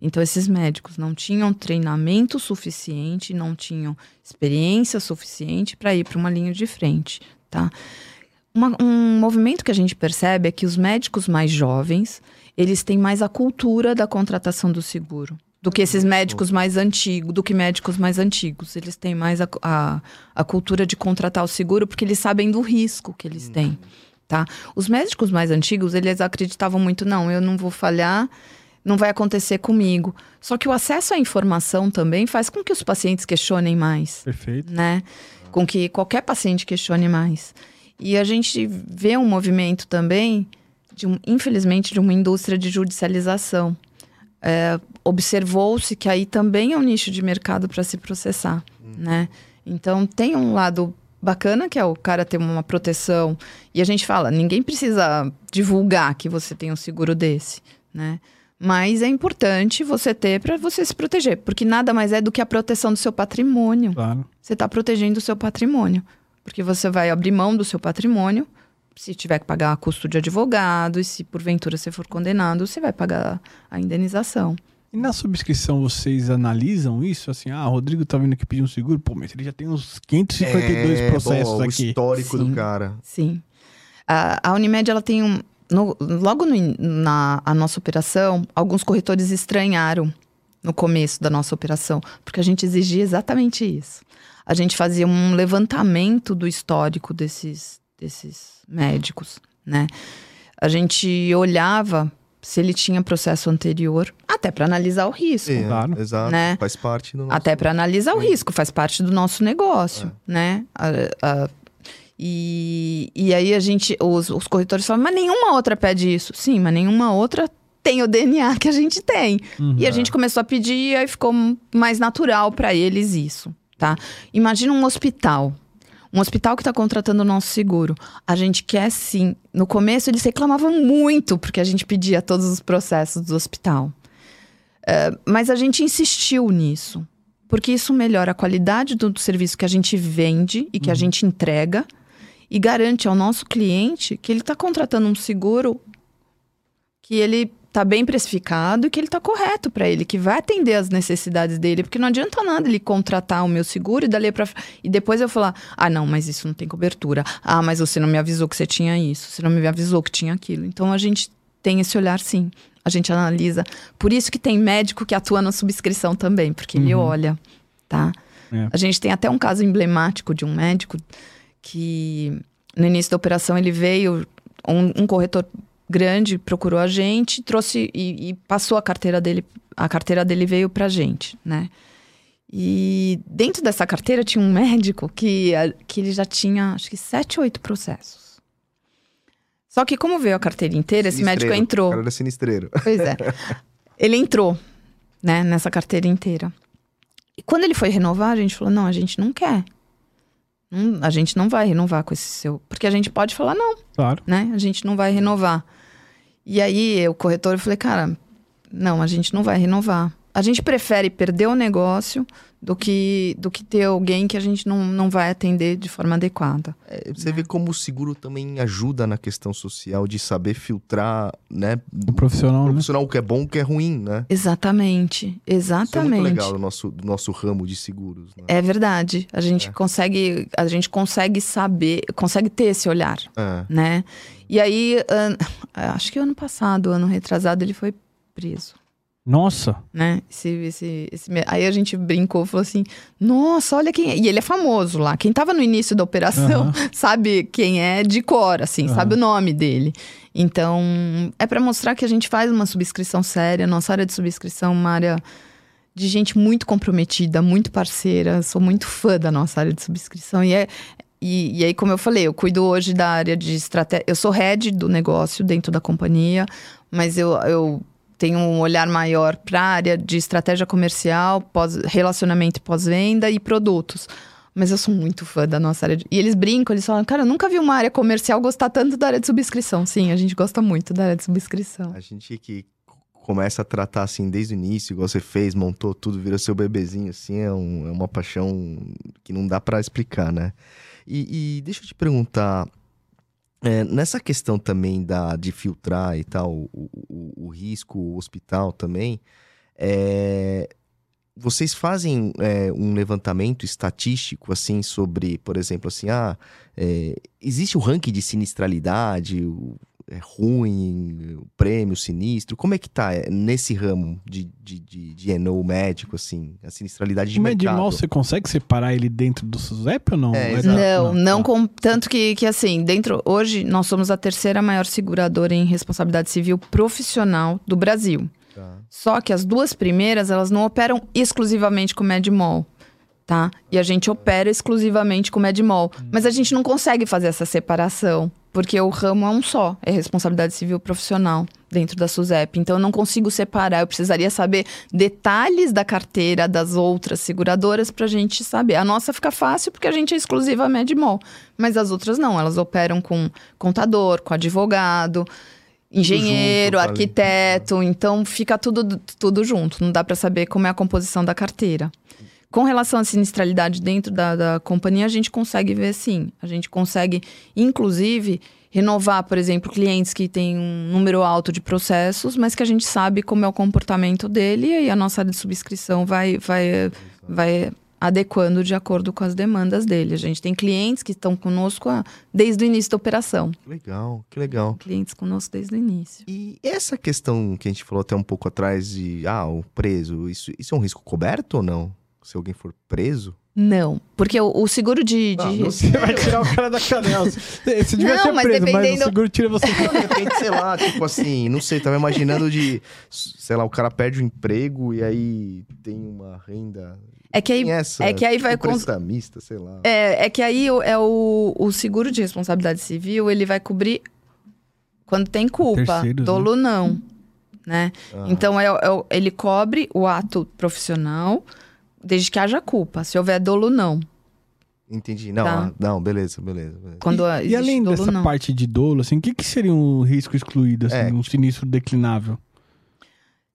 Então, esses médicos não tinham treinamento suficiente, não tinham experiência suficiente para ir para uma linha de frente, tá? Uma- um movimento que a gente percebe é que os médicos mais jovens, eles têm mais a cultura da contratação do seguro do que esses médicos mais antigos, do que médicos mais antigos. Eles têm mais a, a, a cultura de contratar o seguro porque eles sabem do risco que eles têm, tá? Os médicos mais antigos, eles acreditavam muito, não, eu não vou falhar, não vai acontecer comigo. Só que o acesso à informação também faz com que os pacientes questionem mais Perfeito. né? Com que qualquer paciente questione mais. E a gente vê um movimento também, de um, infelizmente, de uma indústria de judicialização. É, Observou-se que aí também é um nicho de mercado para se processar, né? Então tem um lado bacana que é o cara ter uma proteção e a gente fala, ninguém precisa divulgar que você tem um seguro desse, né? Mas é importante você ter para você se proteger, porque nada mais é do que a proteção do seu patrimônio Claro. você está protegendo o seu patrimônio. Porque você vai abrir mão do seu patrimônio, se tiver que pagar custo de advogado, e se porventura você for condenado, você vai pagar a indenização. E na subscrição vocês analisam isso? Assim, ah, o Rodrigo tá vindo aqui pedir um seguro, pô, mas ele já tem uns 552 É, processos bom, O aqui. histórico Sim. do cara. Sim. A, a Unimed, ela tem um. no- logo no na a nossa operação, alguns corretores estranharam no começo da nossa operação, porque a gente exigia exatamente isso. A gente fazia um levantamento do histórico desses, desses médicos, né? A gente olhava se ele tinha processo anterior, até para analisar o risco. É, Claro. Exato. Né? Faz parte do nosso... Até para analisar o risco, faz parte do nosso negócio, né? A- a- e, e aí a gente, os, os corretores falam, mas nenhuma outra pede isso. Sim, mas nenhuma outra tem o DNA que a gente tem. Uhum. E a gente começou a pedir e aí ficou mais natural para eles isso, tá? Imagina um hospital. Um hospital que está contratando o nosso seguro. A gente quer sim. No começo eles reclamavam muito porque a gente pedia todos os processos do hospital. É, mas a gente insistiu nisso. Porque isso melhora a qualidade do, do serviço que a gente vende e que a gente entrega e garante ao nosso cliente que ele está contratando um seguro que ele está bem precificado e que ele está correto para ele, que vai atender as necessidades dele, porque não adianta nada ele contratar o meu seguro e dali para e depois eu falar: "Ah, não, mas isso não tem cobertura. Ah, mas você não me avisou que você tinha isso, você não me avisou que tinha aquilo". Então a gente tem esse olhar sim. A gente analisa. Por isso que tem médico que atua na subscrição também, porque ele Uhum. olha, tá? É. A gente tem até um caso emblemático de um médico que no início da operação ele veio, um, um corretor grande procurou a gente, trouxe e, e passou a carteira dele, a carteira dele veio pra gente, né? E dentro dessa carteira tinha um médico que, que ele já tinha, acho que sete ou oito processos. Só que como veio a carteira inteira, esse médico Sinistreiro. entrou. Cara era sinistreiro. Pois é. <laughs> Ele entrou, né, nessa carteira inteira. E quando ele foi renovar, a gente falou: não, a gente não quer. Não- a gente não vai renovar com esse seu. Porque a gente pode falar não, Claro. né? A gente não vai renovar. E aí, o corretor, eu falei, cara, não, a gente não vai renovar. A gente prefere perder o negócio do que, do que ter alguém que a gente não, não vai atender de forma adequada. É, você vê como o seguro também ajuda na questão social de saber filtrar, né? O profissional, né? profissional o que é bom, o que é ruim, né? Exatamente, Isso é exatamente. muito legal do nosso, do nosso ramo de seguros, né? É verdade. A gente É. consegue, a gente consegue saber, consegue ter esse olhar, É. né? E aí, an- <laughs> acho que ano passado, ano retrasado, ele foi preso. Nossa. né? Esse, esse, esse Aí a gente brincou, falou assim: Nossa, olha quem é. E ele é famoso lá. Quem tava no início da operação Aham. <laughs> sabe quem é de cor, assim, Aham. sabe o nome dele. Então, é para mostrar que a gente faz uma subscrição séria. Nossa área de subscrição é uma área de gente muito comprometida, muito parceira. Sou muito fã da nossa área de subscrição. E é. E, e aí, como eu falei, eu cuido hoje da área de estratégia. Eu sou head do negócio dentro da companhia, mas eu, eu tenho um olhar maior para a área de estratégia comercial, pós, relacionamento pós-venda e produtos. Mas eu sou muito fã da nossa área de... E eles brincam, eles falam, cara, eu nunca vi uma área comercial gostar tanto da área de subscrição. Sim, a gente gosta muito da área de subscrição. A gente que começa a tratar assim desde o início, igual você fez, montou tudo, virou seu bebezinho, assim, é, um- é uma paixão que não dá pra explicar, né? E, e deixa eu te perguntar, é, nessa questão também da, de filtrar e tal, o, o- o risco, o hospital também, é, vocês fazem é, um levantamento estatístico, assim, sobre, por exemplo, assim, ah, é, existe o ranking de sinistralidade, é ruim, o prêmio, sinistro, como é que tá é, nesse ramo de, de, de, de ENO médico, assim, a sinistralidade de O Medimol, você consegue separar ele dentro do SUSEP ou não? É, exato. Não, não tá. com tanto que, que assim, dentro hoje nós somos a terceira maior seguradora em responsabilidade civil profissional do Brasil. Tá. Só que as duas primeiras, elas não operam exclusivamente com Medmol, tá? E a gente opera exclusivamente com Medmol. Mas a gente não consegue fazer essa separação, porque o ramo é um só, é responsabilidade civil profissional dentro da SUSEP. Então eu não consigo separar, eu precisaria saber detalhes da carteira das outras seguradoras pra gente saber. A nossa fica fácil porque a gente é exclusiva Medmol, mas as outras não, elas operam com contador, com advogado, engenheiro, junto, tá arquiteto, então fica tudo, tudo junto, não dá para saber como é a composição da carteira. Com relação à sinistralidade dentro da, da companhia, a gente consegue ver sim. A gente consegue, inclusive, renovar, por exemplo, clientes que têm um número alto de processos, mas que a gente sabe como é o comportamento dele e aí a nossa área de subscrição vai, vai, vai adequando de acordo com as demandas dele. A gente tem clientes que estão conosco ah, desde o início da operação. Que legal, que legal. Clientes conosco desde o início. E essa questão que a gente falou até um pouco atrás de, ah, o preso, isso, isso é um risco coberto ou não? Se alguém for preso? Não, porque o, o seguro de. de- não Você vai tirar o cara da canela. Você devia Não, ser mas preso, mas o dependendo- seguro tira você. <laughs> De repente, sei lá, tipo assim, não sei, tava imaginando de, sei lá, o cara perde o emprego e aí tem uma renda. É que aí Tem essa, é que aí vai tipo, cons- prestamista, sei lá. É, é que aí o- é o, o seguro de responsabilidade civil, ele vai cobrir quando tem culpa. Terceiros, Dolo não, né? Ah, Então, é, é ele cobre o ato profissional desde que haja culpa. Se houver dolo, não. Entendi. Não, Tá. ah, não, beleza, beleza. beleza. Quando E existe além dolo, dessa não. parte de dolo, assim, o que, que seria um risco excluído, assim, É. um sinistro declinável?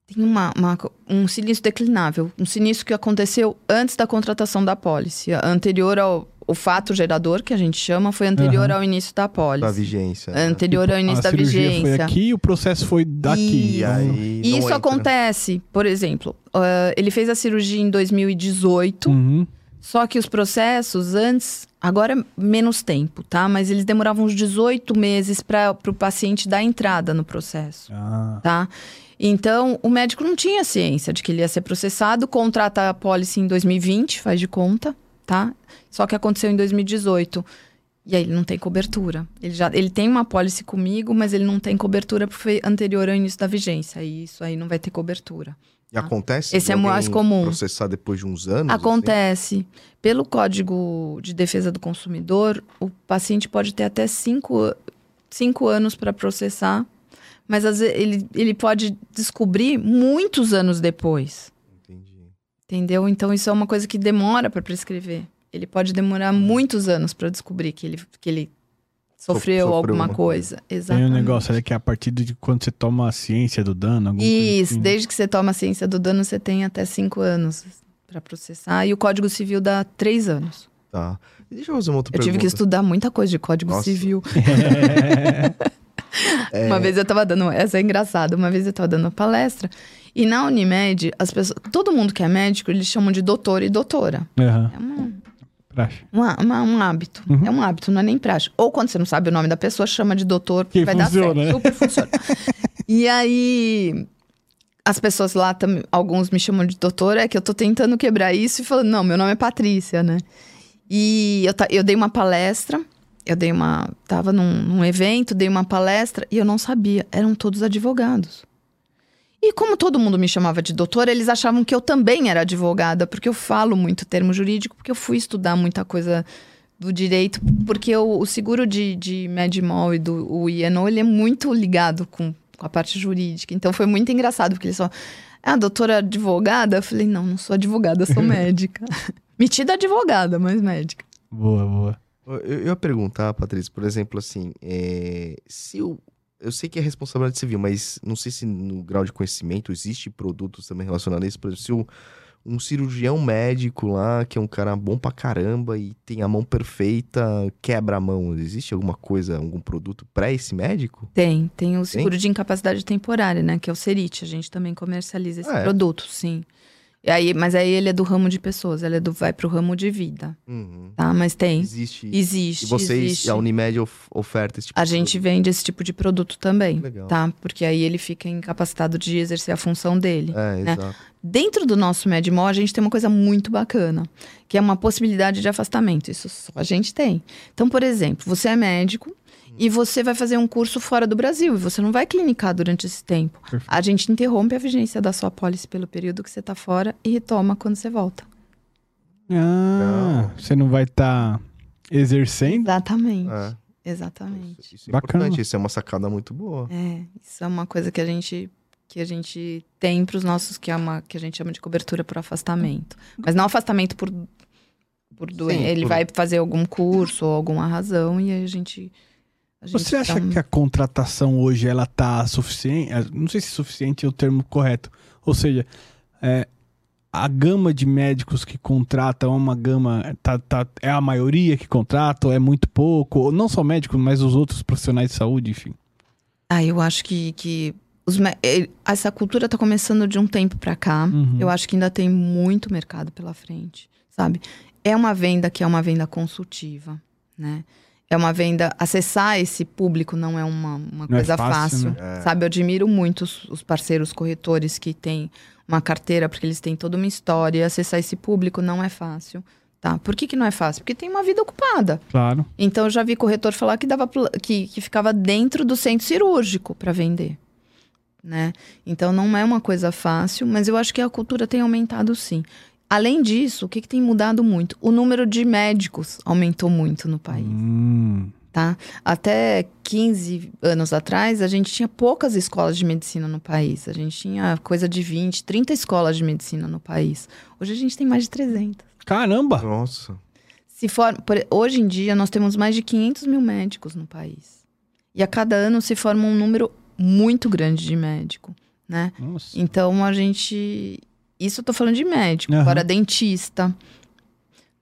Tem uma, uma um sinistro declinável. Um sinistro que aconteceu antes da contratação da pólice. Anterior ao o fato gerador, que a gente chama, foi anterior Aham. ao início da pólice. Da vigência. né? Anterior ao início a da vigência. foi aqui, o processo foi daqui. E aí. E isso entra. acontece, por exemplo, ah, ele fez a cirurgia em 2018, Uhum. só que os processos antes, agora é menos tempo, tá? Mas eles demoravam uns 18 meses para o paciente dar entrada no processo, Ah, tá? Então, o médico não tinha ciência de que ele ia ser processado, contrata a pólice em 2020, faz de conta, tá? Só que aconteceu em 2018. E aí ele não tem cobertura. Ele já ele tem uma pólice comigo, mas ele não tem cobertura porque foi anterior ao início da vigência. E isso aí não vai ter cobertura. E acontece? Esse é mais comum. Processar depois de uns anos? assim? Acontece. Pelo Código de Defesa do Consumidor, o paciente pode ter até cinco, cinco anos para processar, mas às vezes ele, ele pode descobrir muitos anos depois. Assim? Entendi. Entendeu? Então isso é uma coisa que demora para prescrever. Ele pode demorar muitos anos para descobrir que ele, que ele sofreu, sofreu alguma coisa. Tem Exatamente. um negócio ali que é a partir de quando você toma a ciência do dano. alguma coisa Isso, assim. desde que você toma a ciência do dano, você tem até cinco anos para processar. E o Código Civil dá três anos. Tá. E Deixa eu fazer uma outra Eu tive que pergunta. estudar muita coisa de Código Nossa. Civil. <laughs> É, Uma vez eu tava dando, essa é engraçada, uma vez eu tava dando uma palestra e na Unimed, as pessoas, todo mundo que é médico, eles chamam de doutor e doutora. Aham, É uma, praxe. uma- uma- um hábito. Uhum. É um hábito, não é nem prático. Ou quando você não sabe o nome da pessoa, chama de doutor, Que vai funciona, dar certo. né? Super funciona. e aí, as pessoas lá, também, alguns me chamam de doutora, é que eu tô tentando quebrar isso e falando, não, meu nome é Patrícia, né? E eu, eu dei uma palestra, eu dei uma. Tava num, num evento, dei uma palestra e eu não sabia, eram todos advogados. E como todo mundo me chamava de doutora, eles achavam que eu também era advogada, porque eu falo muito termo jurídico, porque eu fui estudar muita coisa do direito, porque o, o seguro de, de Medmol e do o INO, ele é muito ligado com, com a parte jurídica. Então foi muito engraçado, porque eles falam, ah, doutora advogada? Eu falei, não, não sou advogada, eu sou <laughs> médica. <laughs> Metida advogada, mas médica. Boa, boa. Eu, eu ia perguntar, Patrícia, por exemplo, assim, é, se o. Eu sei que é responsabilidade civil, mas não sei se no grau de conhecimento existe produtos também relacionados a isso. Por exemplo, se o- um cirurgião médico lá, que é um cara bom pra caramba e tem a mão perfeita, quebra a mão, existe alguma coisa, algum produto pra esse médico? Tem, tem o seguro de incapacidade temporária, né? Que é o Cerit. A gente também comercializa esse Ah, é? produto, sim. E aí, mas aí ele é do ramo de pessoas, ele é do, vai pro ramo de vida, Uhum. tá? Mas tem. Existe. Existe. E vocês, existe. a Unimed of- oferta esse tipo A de gente vende esse tipo de produto também, Legal. tá? Porque aí ele fica incapacitado de exercer a função dele. É, né? exato. Dentro do nosso Medmol, a gente tem uma coisa muito bacana, que é uma possibilidade de afastamento. Isso só a gente tem. Então, por exemplo, você é médico e você vai fazer um curso fora do Brasil e você não vai clinicar durante esse tempo. Perfeito. A gente interrompe a vigência da sua pólice pelo período que você está fora e retoma quando você volta. Ah, você não vai estar exercendo? Exatamente. É. Exatamente. Isso é Bacana. importante, isso é uma sacada muito boa. É, isso é uma coisa que a gente que a gente tem para os nossos que é uma que a gente chama de cobertura por afastamento, mas não afastamento por por doença. Ele por- vai fazer algum curso ou alguma razão e a gente Você acha um- que a contratação hoje ela tá suficiente? eh, Não sei se suficiente é o termo correto. Ou seja, é, a gama de médicos que contratam é uma gama. Tá, tá- é a maioria que contrata, ou é muito pouco? Ou não só médicos, mas os outros profissionais de saúde, enfim. Ah, eu acho que, que os eh, essa cultura tá começando de um tempo para cá. Uhum. Eu acho que ainda tem muito mercado pela frente, sabe? É uma venda que é uma venda consultiva, né? É uma venda. Acessar esse público não é uma, uma é coisa fácil, fácil. né? É. Sabe, eu admiro muito os, os parceiros corretores que têm uma carteira, porque eles têm toda uma história. Acessar esse público não é fácil. Tá? Por que, que não é fácil? Porque tem uma vida ocupada. Claro. Então eu já vi corretor falar que dava que, que ficava dentro do centro cirúrgico para vender. Né? Então não é uma coisa fácil, mas eu acho que a cultura tem aumentado sim. Além disso, o que, que tem mudado muito? O número de médicos aumentou muito no país Hum, tá? Até 15 anos atrás, a gente tinha poucas escolas de medicina no país. A gente tinha coisa de 20, 30 escolas de medicina no país. Hoje a gente tem mais de 300. caramba! Nossa. Se for, por- hoje em dia, nós temos mais de 500 mil médicos no país. E a cada ano se forma um número muito grande de médico, né? Nossa. Então a gente. Isso eu tô falando de médico. Aham. Agora, dentista.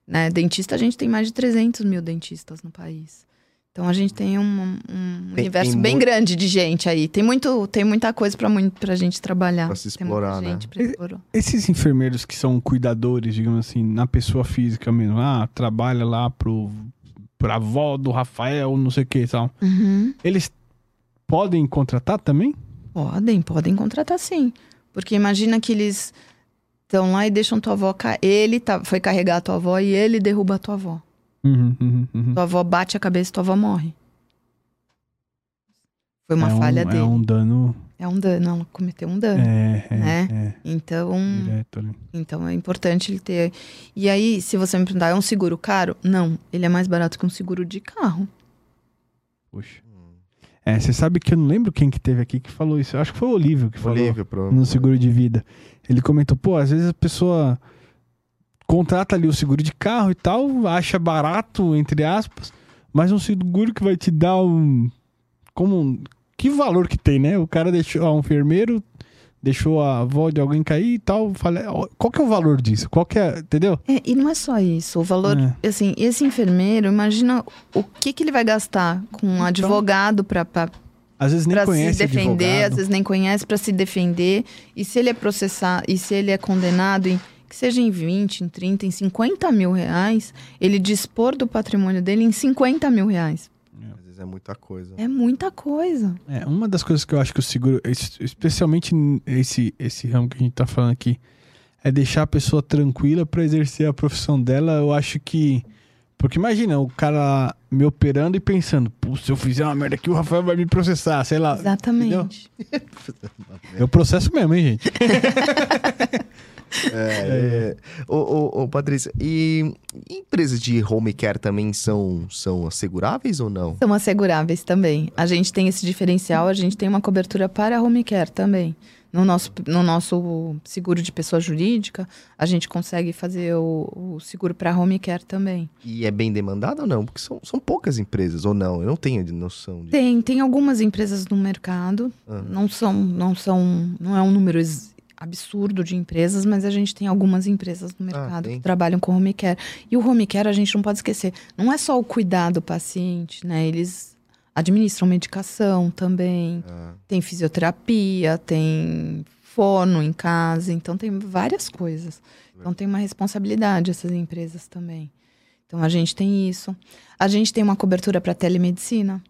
Né? Dentista, a gente tem mais de 300 mil dentistas no país. Então a gente tem um, um Tem- universo tem bem muito- grande de gente aí. Tem, muito, tem muita coisa pra, muito, pra gente trabalhar. Pra se explorar, né? gente pra explorar. Esses enfermeiros que são cuidadores, digamos assim, na pessoa física mesmo, ah, trabalha lá pro, pra avó do Rafael, não sei o que e tal. Uhum. Eles podem contratar também? Podem, podem contratar sim. Porque imagina que eles estão lá e deixam tua avó. ca- Ele tá, foi carregar a tua avó e ele derruba a tua avó. Uhum, uhum, uhum. Tua avó bate a cabeça e tua avó morre. Foi uma é falha um, dele. É um dano. É um dano, ela cometeu um dano. É, é, Né? é, Então, direto então é importante ele ter. E aí, se você me perguntar, é um seguro caro? Não, ele é mais barato que um seguro de carro. Poxa. É, você sabe que eu não lembro quem que teve aqui que falou isso. Eu acho que foi o Olívio que falou Olívio, no seguro de vida. Ele comentou, pô, às vezes a pessoa contrata ali o seguro de carro e tal, acha barato, entre aspas, Mas um seguro que vai te dar um. Como um. Que valor que tem, né? O cara deixou. Ó, um enfermeiro deixou a avó de alguém cair e tal. Falei, ó, qual que é o valor disso? Qual que é. Entendeu? É, e não é só isso. O valor, É. assim, esse enfermeiro, imagina o que, que ele vai gastar com um advogado para Às vezes nem para se conhece defender, advogado. às vezes nem conhece para se defender. E se ele é processado, e se ele é condenado em que seja em 20, em 30, em 50 mil reais, ele dispor do patrimônio dele em 50 mil reais. Às vezes é muita coisa. É muita coisa. É, uma das coisas que eu acho que o seguro, es- especialmente esse, esse ramo que a gente tá falando aqui, é deixar a pessoa tranquila pra exercer a profissão dela. Eu acho que. Porque imagina, o cara me operando e pensando, pô, se eu fizer uma merda aqui, o Rafael vai me processar, sei lá. Exatamente. Eu <laughs> processo mesmo, hein, gente? É, é. Ô, ô, ô, Patrícia, e empresas de home care também são, são asseguráveis ou não? São asseguráveis também. A gente tem esse diferencial, a gente tem uma cobertura para home care também. No nosso, no nosso seguro de pessoa jurídica, a gente consegue fazer o, o seguro para home care também. E é bem demandado ou não? Porque são, são poucas empresas, ou não? Eu não tenho noção disso. Tem, tem algumas empresas no mercado, Ah. não são, não são, não é um número absurdo de empresas, mas a gente tem algumas empresas no mercado tem. que trabalham com home care. E o home care a gente não pode esquecer, não é só o cuidado do paciente, né? Eles administram medicação também, Ah, tem fisioterapia, tem forno em casa, então tem várias coisas. Então tem uma responsabilidade essas empresas também. Então a gente tem isso. A gente tem uma cobertura para telemedicina.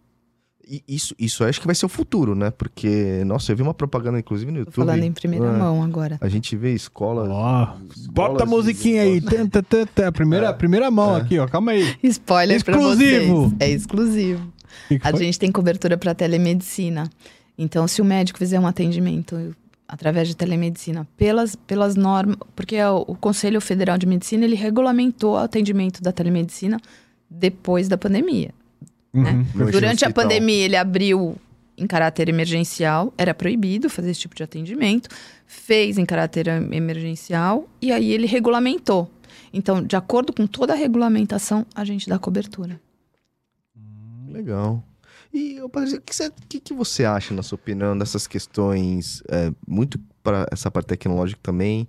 e isso, isso eu acho que vai ser o futuro, né? Porque, nossa, eu vi uma propaganda, inclusive, no Tô YouTube. falando em primeira Ah, mão agora. A gente vê escolas. Ó, escolas bota a musiquinha aí. Tã, tã, tã, tã. A primeira, a primeira mão É. aqui, ó. Calma aí. Spoiler Exclusivo! vocês. É exclusivo. Que que A gente tem cobertura para telemedicina. Então, se o médico fizer um atendimento através de telemedicina, pelas, pelas normas, porque é o, o Conselho Federal de Medicina ele regulamentou o atendimento da telemedicina depois da pandemia. Uhum. Não enche no Durante a pandemia, ele abriu em caráter emergencial, era proibido fazer esse tipo de atendimento, fez em caráter emergencial e aí ele regulamentou. Então, de acordo com toda a regulamentação, a gente dá cobertura. Legal. E, Patrícia, o que, você- que, que você acha, na sua opinião, dessas questões, é, muito para essa parte tecnológica também?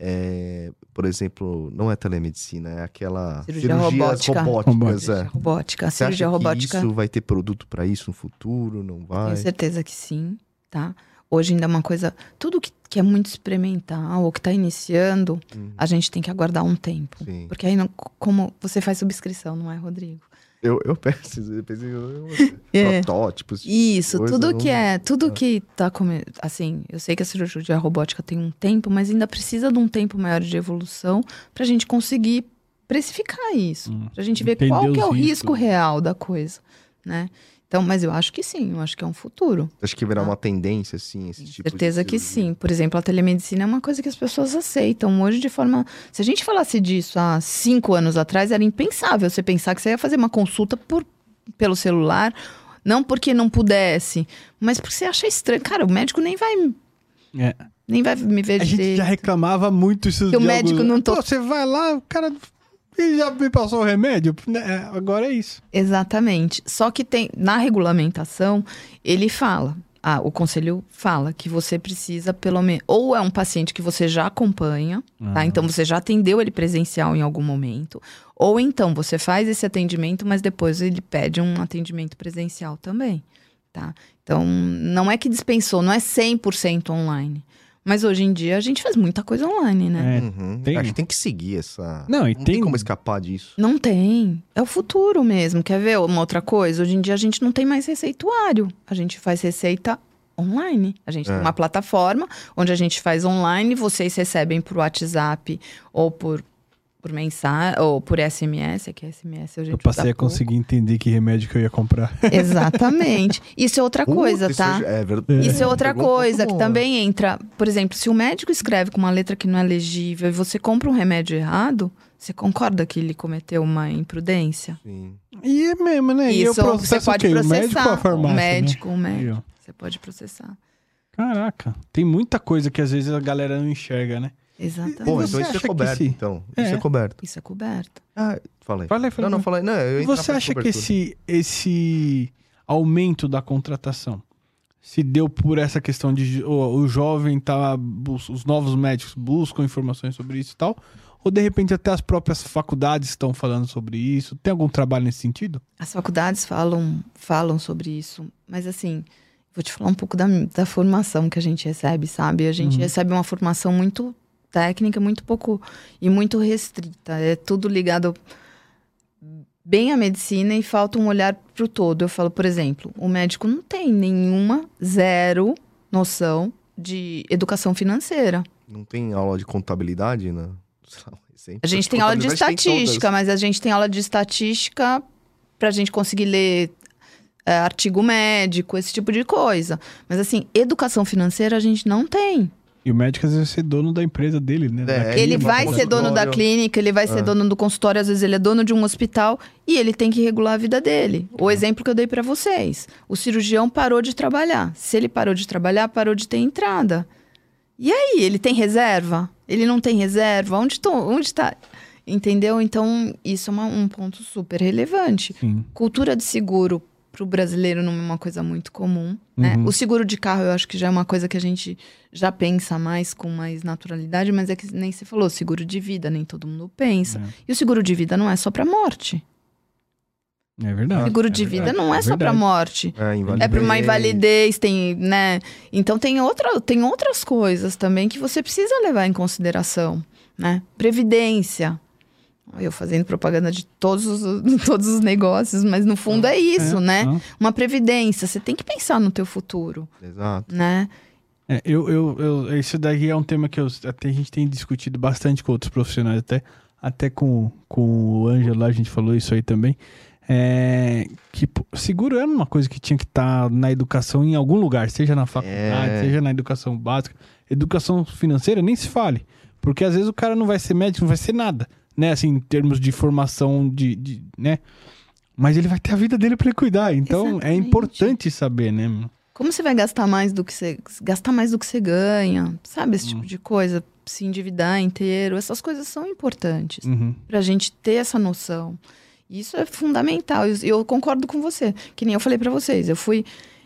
é, por exemplo, não é telemedicina, é aquela Cirurgia robótica. robóticas. É. Robótica, a Você acha cirurgia que robótica. isso vai ter produto para isso no futuro? Não vai? Tenho certeza que sim, tá? Hoje ainda é uma coisa. Tudo que, que é muito experimental ou que está iniciando, Hum, a gente tem que aguardar um tempo. sim. Porque aí, não, como você faz subscrição, não é, Rodrigo? Eu, eu penso, eu penso em <laughs> É. protótipos. Isso, coisa, tudo que é, tudo Ah. que tá come... assim, eu sei que a cirurgia robótica tem um tempo, mas ainda precisa de um tempo maior de evolução pra gente conseguir precificar isso, Hum, pra gente ver qual que é o risco real da coisa, né? Então, mas eu acho que sim, eu acho que é um futuro. Acho que virá Ah. uma tendência, assim, esse tipo Certeza de que sim. Por exemplo, a telemedicina é uma coisa que as pessoas aceitam hoje de forma. Se a gente falasse disso há cinco anos atrás, era impensável você pensar que você ia fazer uma consulta por, pelo celular, não porque não pudesse, mas porque você acha estranho. Cara, o médico nem vai, É. nem vai me ver A gente direito. já reclamava muito isso Que o médico não to- Pô, você vai lá, o cara ele já me passou o remédio. né? Agora é isso. Exatamente. Só que tem na regulamentação, ele fala, ah, o conselho fala que você precisa pelo menos ou é um paciente que você já acompanha, tá? Então você já atendeu ele presencial em algum momento, ou então você faz esse atendimento, mas depois ele pede um atendimento presencial também, tá? Então não é que dispensou, não é 100% online. Mas hoje em dia a gente faz muita coisa online, né? É. Uhum. Tem- Acho que tem que seguir essa. Não, e tem... tem- como escapar disso. Não tem. É o futuro mesmo. Quer ver uma outra coisa? Hoje em dia a gente não tem mais receituário. A gente faz receita online. A gente É. tem uma plataforma onde a gente faz online, vocês recebem por WhatsApp ou por, por mensagem, ou por SMS, é que SMS a gente Eu passei a conseguir entender que remédio que eu ia comprar. pouco. <laughs> Exatamente. Isso é outra coisa, Puta, tá? Isso é, verdade. Isso é outra Pegou coisa que também entra. Por exemplo, se o médico escreve com uma letra que não é legível e você compra um remédio errado, você concorda que ele cometeu uma imprudência? Sim. E é mesmo, né? e eu Isso, processo você pode o quê? O processar. médico ou a farmácia? o médico, o né? médico. Aí, ó. Você pode processar. Caraca, tem muita coisa que às vezes a galera não enxerga, né? Exatamente. Pô, você então isso é coberto, se- então. É. Isso é coberto. Isso é coberto. Ah, falei. Fala aí, fala Não, não, falei. Não, eu Você acha que esse, esse aumento da contratação se deu por essa questão de o, o jovem tá os novos médicos buscam informações sobre isso e tal, ou de repente até as próprias faculdades estão falando sobre isso? Tem algum trabalho nesse sentido? As faculdades falam, falam sobre isso, mas assim, vou te falar um pouco da, da formação que a gente recebe, sabe? A gente Uhum. recebe uma formação muito técnica, muito pouco e muito restrita. É tudo ligado bem à medicina e falta um olhar para o todo. Eu falo, por exemplo, o médico não tem nenhuma, zero noção de educação financeira. Não tem aula de contabilidade, né? Sempre. A gente tem aula de estatística, mas a gente tem aula de estatística pra gente conseguir ler é, artigo médico, esse tipo de coisa. Mas assim, educação financeira a gente não tem. E o médico às vezes vai ser dono da empresa dele, né? É, É, ele uma vai ser dono da clínica, ele vai ser Ah. dono do consultório, às vezes ele é dono de um hospital e ele tem que regular a vida dele. O exemplo que eu dei pra vocês: o cirurgião parou de trabalhar. Se ele parou de trabalhar, parou de ter entrada. E aí, ele tem reserva? Ele não tem reserva? Onde, tô, onde tá? Entendeu? Então, isso é uma- um ponto super relevante. Sim. Cultura de seguro para o brasileiro não é uma coisa muito comum. Né? Uhum. O seguro de carro eu acho que já é uma coisa que a gente já pensa mais com mais naturalidade, mas é que nem você falou, seguro de vida, nem todo mundo pensa. É. E o seguro de vida não é só para morte. É verdade. seguro é de vida verdade, não é, só para morte. É. É para uma invalidez, tem, né? Então tem, outra, tem outras coisas também que você precisa levar em consideração, né? Previdência. Eu fazendo propaganda de todos os, <laughs> todos os negócios, mas no fundo é isso, É, né? não. Uma previdência, você tem que pensar no teu futuro, Exato. né? É, eu, eu, eu, isso daí é um tema que eu, até a gente tem discutido bastante com outros profissionais, até, até com, com o Ângelo lá, a gente falou isso aí também. É, que pô, seguro era uma coisa que tinha que estar na educação em algum lugar, seja na faculdade, É. seja na educação básica. Educação financeira nem se fale, porque às vezes o cara não vai ser médico, não vai ser nada, né? Assim, em termos de formação, de, de né? Mas ele vai ter a vida dele para ele cuidar, então é Exatamente. importante saber, né? Como você vai gastar mais do que você gastar mais do que você ganha, sabe esse Hum. tipo de coisa, se endividar inteiro, essas coisas são importantes. Uhum. pra gente ter essa noção. Isso é fundamental. E eu concordo com você. Que nem eu falei pra vocês. Eu fui.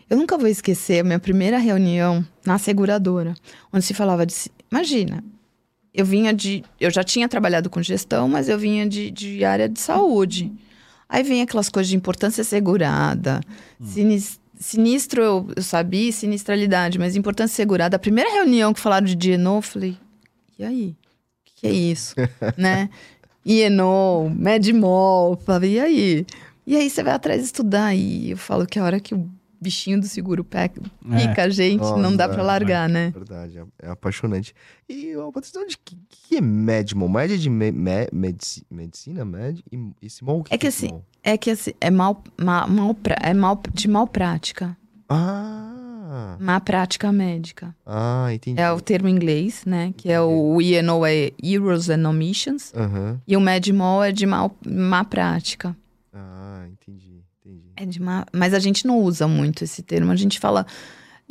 Eu nunca vou esquecer a minha primeira reunião na seguradora, onde se falava de. Imagina, eu vinha de. Eu já tinha trabalhado com gestão, mas eu vinha de, de área de saúde. Aí vem aquelas coisas de importância segurada, sinis- sinistro eu, eu sabia, sinistralidade, mas importância segurada. A primeira reunião que falaram de DNO, eu falei, e aí? O que, que é isso? <laughs> né? IENO, Medmol, falei, e aí? E aí você vai atrás estudar e eu falo que a hora que o bichinho do seguro pega, É. pica a gente, não Nossa, dá pra é, largar, né? Verdade, é, é apaixonante. E ó, Patrícia, onde que, que é Medmol? Med é de me, me- medici- medicina? Med e, e Simol? O É que assim, Simol? É que assim, é mal, mal, mal pra- é mal de mal prática, Ah, má prática médica. ah, entendi. É o termo em inglês, né? Que é o INO é Errors and Omissions. Aham. E o Medmol é de mal, má prática. Ah, entendi, entendi. É de má... Mas a gente não usa muito esse termo. A gente fala.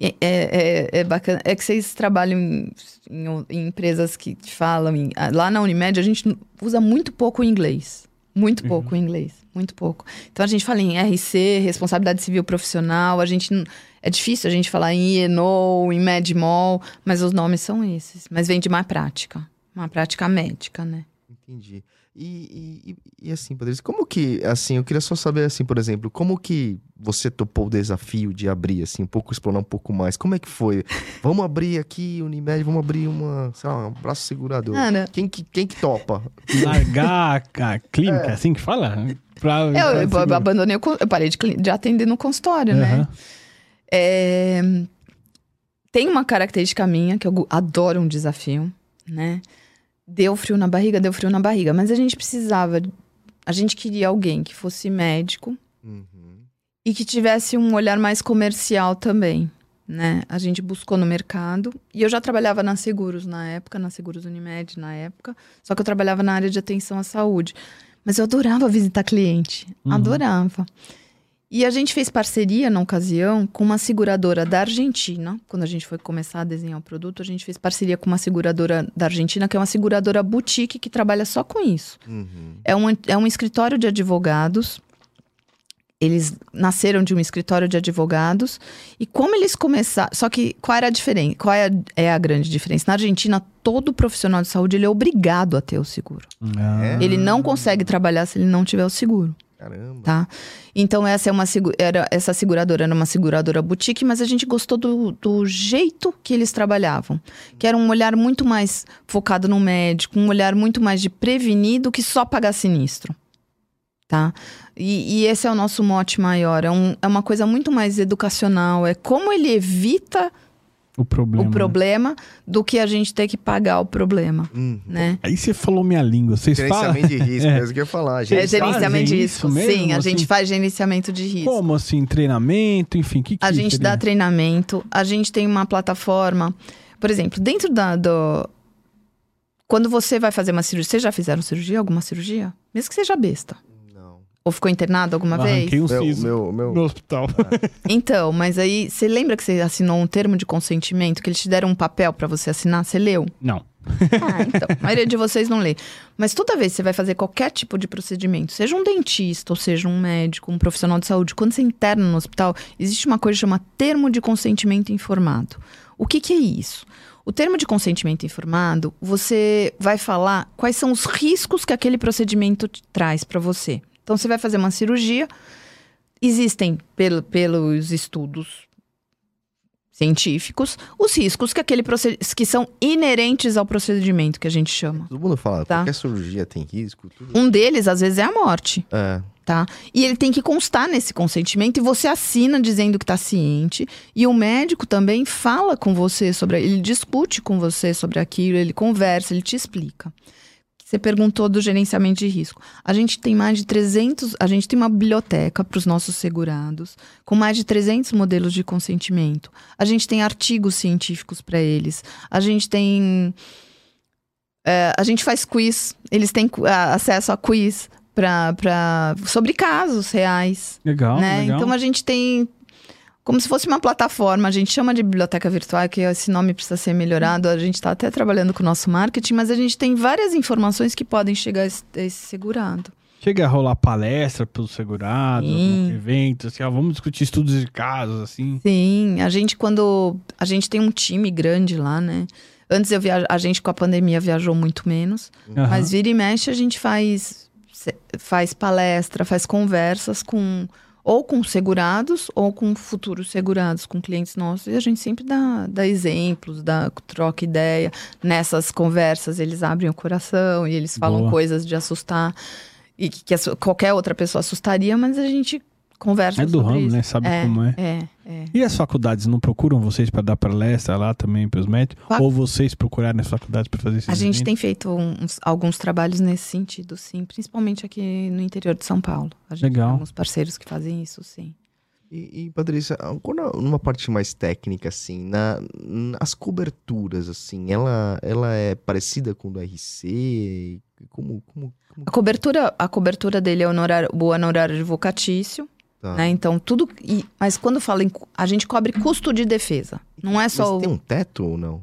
É, é, é- é bacana. É que vocês trabalham em, em- em empresas que falam. em- ah, lá na Unimed, a gente usa muito pouco o inglês. Muito pouco o inglês. Muito pouco. Então a gente fala em RC, responsabilidade civil profissional. A gente. não- É difícil a gente falar em INO, em Medmol, mas os nomes são esses. Mas vem de má prática. Má prática médica, né? Entendi. E, e, e- assim, Patrícia, como que, assim, eu queria só saber, assim, por exemplo, como que você topou o desafio de abrir, assim, um pouco, explorar um pouco mais? Como é que foi? <laughs> Vamos abrir aqui, Unimed, vamos abrir uma, sei lá, um braço segurador. Quem que, quem que topa? largar a, <laughs> clínica, É. assim que fala? Pra, eu, pra eu segurar. abandonei, eu parei de, de atender no consultório, né? Aham. É, Tem uma característica minha que eu adoro um desafio, né? Deu frio na barriga, deu frio na barriga, mas a gente precisava, a gente queria alguém que fosse médico Uhum. e que tivesse um olhar mais comercial também, né? A gente buscou no mercado e eu já trabalhava na Seguros na época, na Seguros Unimed na época, só que eu trabalhava na área de atenção à saúde. Mas eu adorava visitar cliente, Uhum. adorava. E a gente fez parceria na ocasião com uma seguradora da Argentina. Quando a gente foi começar a desenhar o produto, a gente fez parceria com uma seguradora da Argentina, que é uma seguradora boutique que trabalha só com isso. Uhum. É um, é um escritório de advogados. Eles nasceram de um escritório de advogados. E como eles começaram. Só que qual era a diferença? Qual é a, é a grande diferença? Na Argentina, todo profissional de saúde ele é obrigado a ter o seguro. Ah. Ele não consegue trabalhar se ele não tiver o seguro Caramba. tá? Então essa é uma era essa seguradora era uma seguradora boutique, mas a gente gostou do, do jeito que eles trabalhavam, que era um olhar muito mais focado no médico, um olhar muito mais de prevenir do que só pagar sinistro, tá? E, e esse é o nosso mote maior, é, um- é uma coisa muito mais educacional, é como ele evita O problema. o né? problema do que a gente ter que pagar o problema, Hum. né? Aí você falou minha língua. Vocês falam. Gerenciamento de risco, É. é isso que eu ia falar. É gente. gerenciamento de risco, mesmo, sim, a assim? gente faz gerenciamento de risco. Como assim? Treinamento, enfim, que que A gente seria? dá treinamento, a gente tem uma plataforma. Por exemplo, dentro da. Do... Quando você vai fazer uma cirurgia. Vocês já fizeram cirurgia? Alguma cirurgia? Mesmo que seja besta. Ou ficou internado alguma Eu vez? Arranquei um Meu, siso meu, meu, no hospital. <laughs> Então, mas aí. Você lembra que você assinou um termo de consentimento? Que eles te deram um papel pra você assinar? Você leu? Não. Ah, então. A maioria de vocês não lê. Mas toda vez que você vai fazer qualquer tipo de procedimento, seja um dentista, ou seja um médico, um profissional de saúde, quando você interna no hospital, existe uma coisa que chama termo de consentimento informado. O que, que é isso? O termo de consentimento informado, você vai falar quais são os riscos que aquele procedimento traz para você. Então, você vai fazer uma cirurgia, existem, pelo, pelos estudos científicos, os riscos que aquele proced... que são inerentes ao procedimento que a gente chama. Todo mundo fala, Tá. qualquer cirurgia tem risco, tudo. Um deles, às vezes, é a morte, É. tá? E ele tem que constar nesse consentimento e você assina dizendo que tá ciente. E o médico também fala com você sobre, ele discute com você sobre aquilo, ele conversa, ele te explica. Você perguntou do gerenciamento de risco. A gente tem mais de 300, a gente tem uma biblioteca para os nossos segurados, com mais de 300 modelos de consentimento. A gente tem artigos científicos para eles. A gente tem é, a gente faz quiz, eles têm acesso a quiz pra, pra, sobre casos reais, Legal, né? legal. Então a gente tem como se fosse uma plataforma, a gente chama de biblioteca virtual, que esse nome precisa ser melhorado. A gente está até trabalhando com o nosso marketing, mas a gente tem várias informações que podem chegar a esse, a esse segurado. Chega a rolar palestra pelos segurados, Sim. algum evento, assim, ó, vamos discutir estudos de casos, assim. Sim, a gente quando a gente tem um time grande lá, né? Antes eu via, a gente com a pandemia viajou muito menos, Aham. mas vira e mexe a gente faz faz palestra, faz conversas com ou com segurados ou com futuros segurados, com clientes nossos. E a gente sempre dá, dá exemplos, dá, troca ideia. Nessas conversas eles abrem o coração e eles falam Boa. coisas de assustar e que, que qualquer outra pessoa assustaria, mas a gente conversa É do sobre ramo, isso. né? Sabe É, como é. É, é. E as faculdades não procuram vocês para dar palestra lá também para os médicos? Fac- Ou vocês procurarem as faculdades para fazer esses A gente eventos? tem feito uns- alguns trabalhos nesse sentido, sim. Principalmente aqui no interior de São Paulo. A gente Legal. tem alguns parceiros que fazem isso, sim. E, e, Patrícia, quando, numa parte mais técnica, assim, na, as coberturas, assim, ela, ela é parecida com o do RC? Como, como, como A cobertura, a cobertura dele é honorário, o honorário advocatício, tá? né? Então, tudo... e- mas quando fala em... A gente cobre custo de defesa. Não é só... Mas o- tem um teto ou não?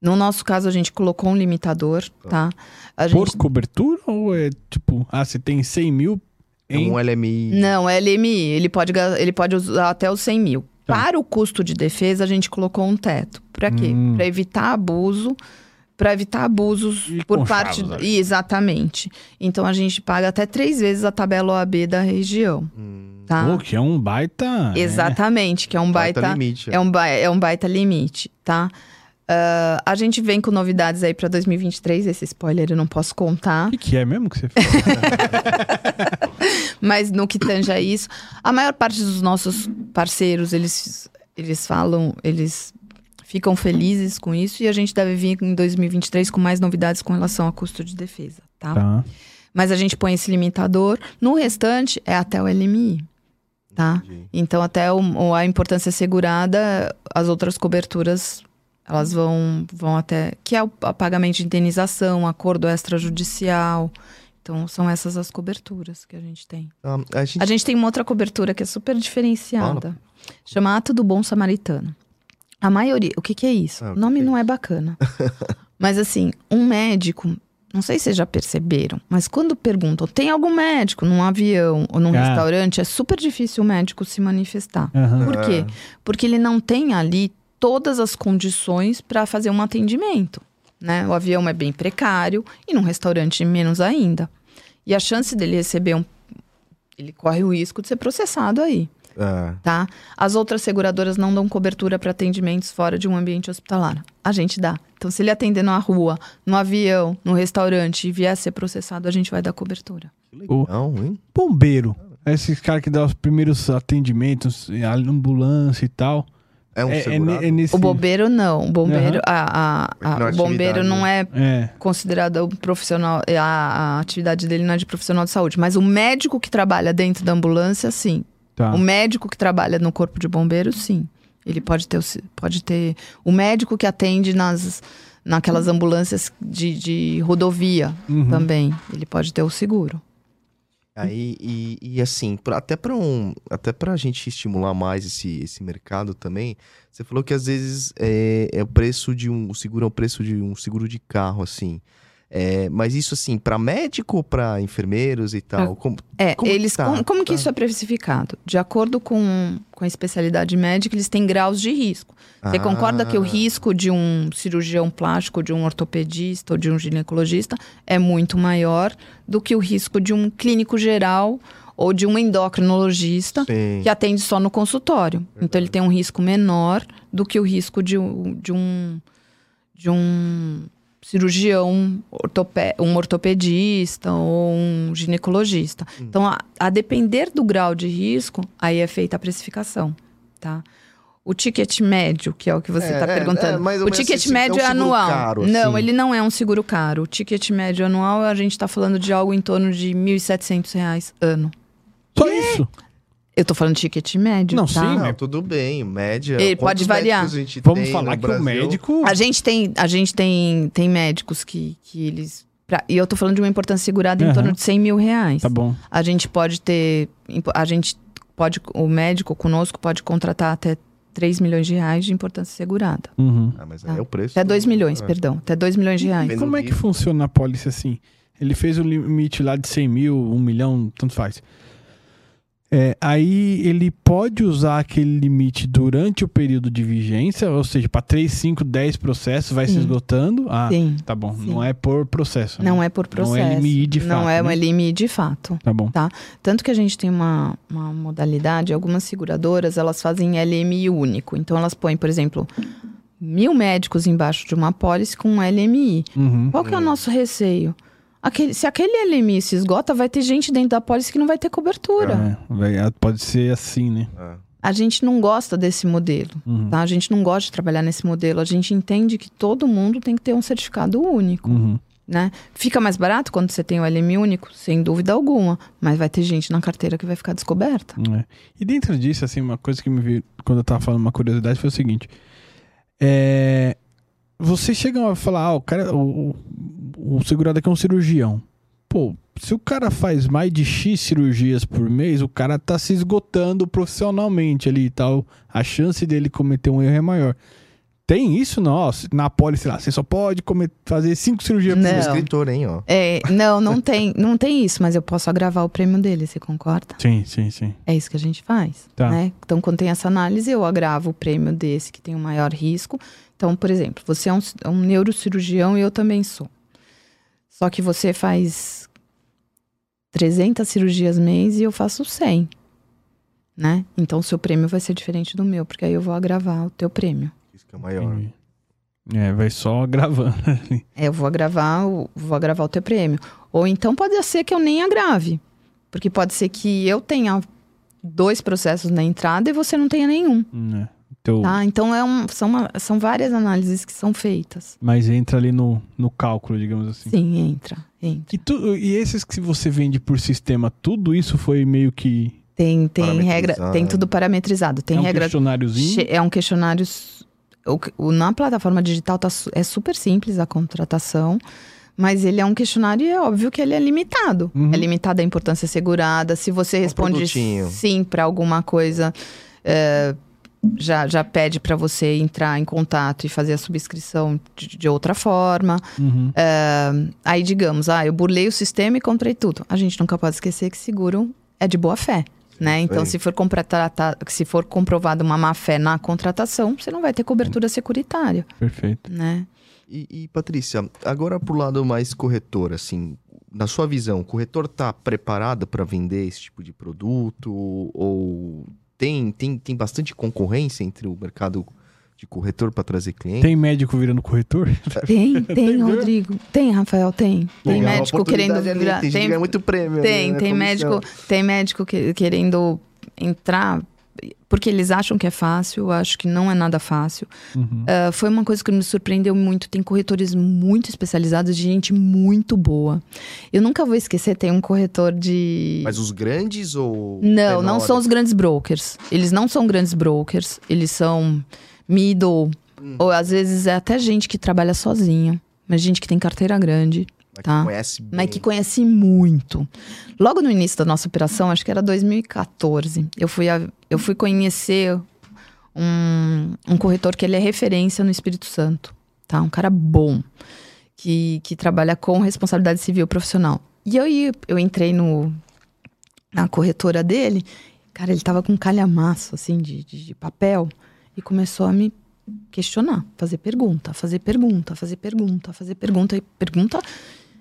No nosso caso, a gente colocou um limitador, tá? A Por gente... cobertura ou é tipo, ah, você tem 100 mil É em... um LMI? Não, é LMI. Ele pode, ele pode usar até os 100 mil. Tá. Para o custo de defesa, a gente colocou um teto. Para quê? Hum. Para evitar abuso. Para evitar abusos E por parte. ali. Exatamente. Então a gente paga até três vezes a tabela OAB da região. Hum, Tá? Pô, que é um baita... é. Exatamente, que é um baita. limite. É um, ba- é um baita limite, tá? Ah, a gente vem com novidades aí para 2023. Esse spoiler eu não posso contar. O que, que é mesmo que você fez? <laughs> Mas no que tange a isso, a maior parte dos nossos parceiros, eles, eles falam, eles ficam felizes com isso e a gente deve vir em 2023 com mais novidades com relação a custo de defesa, tá? tá. Mas a gente põe esse limitador, no restante é até o LMI, tá? Entendi. Então até o- o- a importância assegurada, as outras coberturas elas vão, vão até que é o pagamento de indenização, acordo extrajudicial. Então, são essas as coberturas que a gente tem. Ah, a gente... A gente tem uma outra cobertura que é super diferenciada. Chama Ato do Bom Samaritano. A maioria, o que, que é isso? Ah, o nome que é não é isso? bacana. <laughs> mas assim, um médico, não sei se vocês já perceberam, mas quando perguntam, tem algum médico num avião ou num Ah. restaurante, é super difícil o médico se manifestar. Aham. Por quê? É. Porque ele não tem ali todas as condições para fazer um atendimento. Né? O avião é bem precário e num restaurante menos ainda. E a chance dele receber um. Ele corre o risco de ser processado aí, É. tá? As outras seguradoras não dão cobertura para atendimentos fora de um ambiente hospitalar. A gente dá. Então, se ele atender na rua, no avião, no restaurante e vier a ser processado, a gente vai dar cobertura. Que legal, hein? Bombeiro. Esses caras que dão os primeiros atendimentos, a ambulância e tal. É um é, é, é nesse. O bombeiro não. O bombeiro, Aham. a, a- a- Não é o bombeiro não né? é É. considerado um profissional, a, a atividade dele não é de profissional de saúde, mas o médico que trabalha dentro da ambulância, sim. Tá. O médico que trabalha no corpo de bombeiro, sim. Ele pode ter, pode ter o médico que atende nas naquelas ambulâncias de, de rodovia Uhum. também. Ele pode ter o seguro. Aí, e, e assim, pra- até para um, até pra gente estimular mais esse, esse mercado também, você falou que às vezes é, é o preço de um, o seguro é o preço de um seguro de carro, assim. É, mas isso assim, para médico ou para enfermeiros e tal? Como, É, Como que eles tá? como, como que Tá. isso é precificado? De acordo com, com a especialidade médica, eles têm graus de risco. Você Ah, concorda que o risco de um cirurgião plástico, de um ortopedista ou de um ginecologista é muito maior do que o risco de um clínico geral ou de um endocrinologista Sim. que atende só no consultório. Então ele tem um risco menor do que o risco de, de um de um cirurgião, ortope- um ortopedista ou um ginecologista. Então, a, a depender do grau de risco, aí é feita a precificação, tá? O ticket médio, que é o que você É, está é, perguntando. é, ou o ticket é um médio é, seguro anual. caro, não, assim. ele não é um seguro caro. O ticket médio anual, a gente está falando de algo em torno de 1.700 reais ano. Só isso. Eu tô falando ticket médio, Não, tá? sim, Não, tudo bem, média. Ele Quantos pode variar. médicos a gente Vamos tem falar no que Brasil? o médico. A gente tem, a gente tem, tem médicos que, que eles. pra- e eu tô falando de uma importância segurada em Aham. torno de 100 mil reais. Tá bom. A gente pode ter. A gente pode. O médico conosco pode contratar até 3 milhões de reais de importância segurada. Uhum. Ah, mas Tá. aí é o preço. Até 2 milhões, É. perdão. Até 2 milhões de reais. Vendo Como é que funciona a pólice assim? Ele fez o limite lá de 100 mil, 1 milhão, tanto faz. É, aí ele pode usar aquele limite durante o período de vigência, ou seja, para 3, 5, 10 processos, vai se Sim. esgotando. Ah, Sim. tá bom. Sim. Não é por processo. Não né? é por Não é processo. LMI de Não fato, é né? uma LMI de fato. Tá bom. Tanto que a gente tem uma, uma modalidade, algumas seguradoras, elas fazem LMI único. Então, elas põem, por exemplo, mil médicos embaixo de uma pólice com um LMI. Uhum. Qual que é o nosso receio? Aquele- se aquele LMI se esgota, vai ter gente dentro da pólice que não vai ter cobertura. É, vai- pode ser assim, né? Ah, A gente não gosta desse modelo, Uhum. tá? A gente não gosta de trabalhar nesse modelo. A gente entende que todo mundo tem que ter um certificado único, Uhum. né? Fica mais barato quando você tem o LMI único, sem dúvida alguma. Mas vai ter gente na carteira que vai ficar descoberta. É. E dentro disso, assim, uma coisa que me veio quando eu tava falando uma curiosidade foi o seguinte. É, vocês chegam a falar, ah, o cara, o, o, segurado aqui é um cirurgião. Pô, se o cara faz mais de X cirurgias por mês, o cara tá se esgotando profissionalmente ali e tal. A chance dele cometer um erro é maior. Tem isso, não? Na pólice lá, você só pode comer, fazer cinco cirurgias por Não. mês. escritor, hein, ó. É, não, não tem, não tem isso, mas eu posso agravar o prêmio dele, você concorda? Sim, sim, sim. É isso que a gente faz. Tá. né? Então, quando tem essa análise, eu agravo o prêmio desse que tem o maior risco. Então, por exemplo, você é um, é um neurocirurgião e eu também sou. Só que você faz 300 cirurgias mês e eu faço 100. Né? Então, o seu prêmio vai ser diferente do meu, porque aí eu vou agravar o teu prêmio. Isso que é o maior. Entendi. É, vai só gravando. <laughs> É, eu vou agravar, o, vou agravar o teu prêmio. Ou então pode ser que eu nem agrave. Porque pode ser que eu tenha dois processos na entrada e você não tenha nenhum. É. Teu- Tá? Então é um, são, uma- são várias análises que são feitas. Mas entra ali no, no cálculo, digamos assim. Sim, entra, entra. E, tu- e esses que você vende por sistema, tudo isso foi meio que. Tem, tem regra, tem tudo parametrizado. Tem é um regra. questionáriozinho. É um questionário. o o- na plataforma digital tá é super simples a contratação. Mas ele é um questionário e é óbvio que ele é limitado. Uhum. É limitado a importância segurada. Se você responde produtinho. sim para alguma coisa, é, já, já pede para você entrar em contato e fazer a subscrição de, de outra forma. Uhum. É, aí, digamos, ah, eu burlei o sistema e comprei tudo. A gente nunca pode esquecer que seguro é de boa fé. Né? Então, Sim. se for, se for comprovada uma má fé na contratação, você não vai ter cobertura securitária, Perfeito. né? E, e, Patrícia, agora pro lado mais corretor, assim, na sua visão, o corretor tá preparado para vender esse tipo de produto ou tem, tem, tem bastante concorrência entre o mercado de corretor para trazer cliente? Tem médico virando corretor? <laughs> Tem, tem, <laughs> Rodrigo. Tem, Rafael, tem. Tem Legal, médico querendo ali, virar. Tem, Tem, muito prêmio. tem, né, tem médico, tem médico que- querendo entrar porque eles acham que é fácil, eu acho que não é nada fácil. Uhum. Ah, foi uma coisa que me surpreendeu muito. Tem corretores muito especializados, de gente muito boa. Eu nunca vou esquecer, tem um corretor de. Mas os grandes ou. Não, não são os grandes brokers. Eles não são grandes brokers, eles são middle, Hum. ou às vezes é até gente que trabalha sozinha, mas gente que tem carteira grande, Mas que tá. conhece bem. mas que conhece muito. Logo no início da nossa operação, acho que era 2014, eu fui, a- eu fui conhecer um, um corretor que ele é referência no Espírito Santo, tá? Um cara bom, que, que trabalha com responsabilidade civil profissional. E aí eu entrei no, na corretora dele, cara, ele tava com um calhamaço, assim, de, de, de papel, e começou a me questionar, fazer pergunta, fazer pergunta, fazer pergunta, fazer pergunta, e pergunta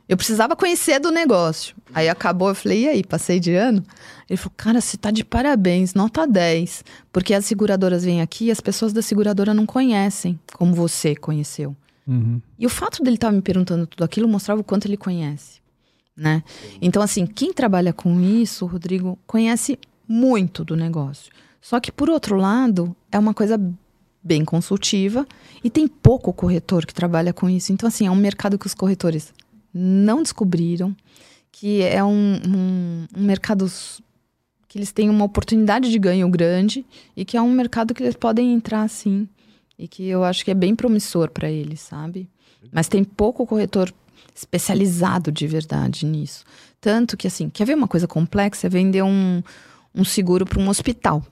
eu precisava conhecer do negócio. Aí acabou, eu falei, e aí, passei de ano? Ele falou, cara, você tá de parabéns, nota 10. Porque as seguradoras vêm aqui e as pessoas da seguradora não conhecem como você conheceu. Uhum. E o fato dele estar me perguntando tudo aquilo mostrava o quanto ele conhece, né? Então, assim, quem trabalha com isso, Rodrigo, conhece muito do negócio. Só que, por outro lado, é uma coisa bem consultiva e tem pouco corretor que trabalha com isso. Então, assim, é um mercado que os corretores não descobriram, que é um, um, um mercado que eles têm uma oportunidade de ganho grande e que é um mercado que eles podem entrar, sim. E que eu acho que é bem promissor para eles, sabe? Mas tem pouco corretor especializado de verdade nisso. Tanto que, assim, quer ver uma coisa complexa? É vender um, um seguro para um hospital.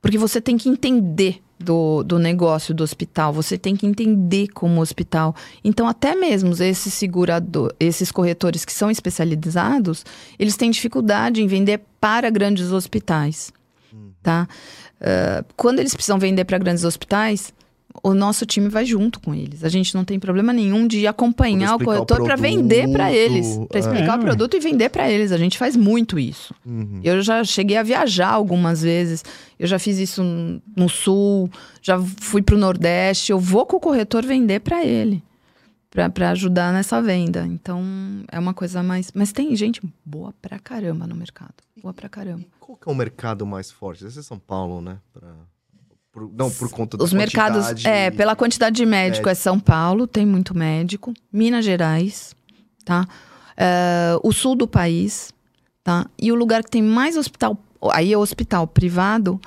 Porque você tem que entender do, do negócio do hospital, você tem que entender como hospital. Então, até mesmo esses segurador, esses corretores que são especializados, eles têm dificuldade em vender para grandes hospitais. Tá? Ah, quando eles precisam vender para grandes hospitais, o nosso time vai junto com eles. A gente não tem problema nenhum de acompanhar o o corretor para vender para eles, para é. explicar É, o produto e vender para eles. A gente faz muito isso. Uhum. Eu já cheguei a viajar algumas vezes. Eu já fiz isso no sul, já fui pro Nordeste. Eu vou com o corretor vender para ele, para ajudar nessa venda. Então é uma coisa mais. Mas tem gente boa pra caramba no mercado. Boa pra caramba. E qual que é o mercado mais forte? Deve ser São Paulo, né? Pra- por- não, por conta Os mercados. É, pela quantidade de médico, Médico. é São Paulo, tem muito médico. Minas Gerais, tá? É, o sul do país, tá? E o lugar que tem mais hospital. Aí é hospital privado.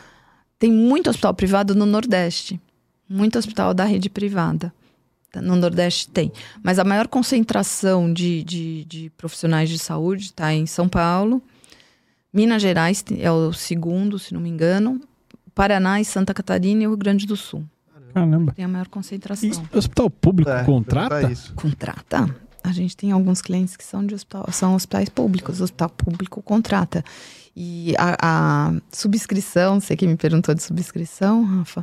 Tem muito hospital privado no Nordeste. Muito hospital da rede privada. Tá? No Nordeste tem. Mas a maior concentração de, de, de profissionais de saúde está em São Paulo. Minas Gerais é o segundo, se não me engano. Paraná e Santa Catarina e o Rio Grande do Sul. Caramba. Tem a maior E concentração. hospital público É, contrata? perguntar isso. Contrata? A gente tem alguns clientes que são de hospital, são hospitais públicos. O hospital público contrata. E a, a subscrição, você que me perguntou de subscrição, Rafa,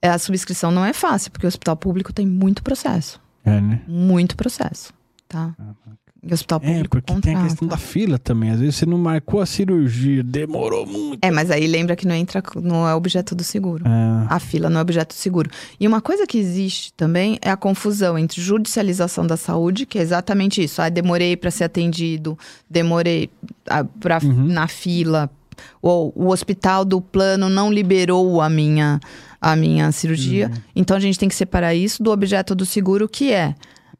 é, a subscrição não é fácil, porque o hospital público tem muito processo. É, né? Muito processo, tá? E o hospital É, público porque tem a contrata. questão da fila também. Às vezes você não marcou a cirurgia, demorou muito. É, mas aí lembra que não entra, não é objeto do seguro. É. A fila não é objeto de seguro. E uma coisa que existe também é a confusão entre judicialização da saúde, que é exatamente isso. Ah, demorei para ser atendido, demorei ah, pra, Uhum. na fila, ou o hospital do plano não liberou a minha, a minha cirurgia. Uhum. Então a gente tem que separar isso do objeto do seguro, que é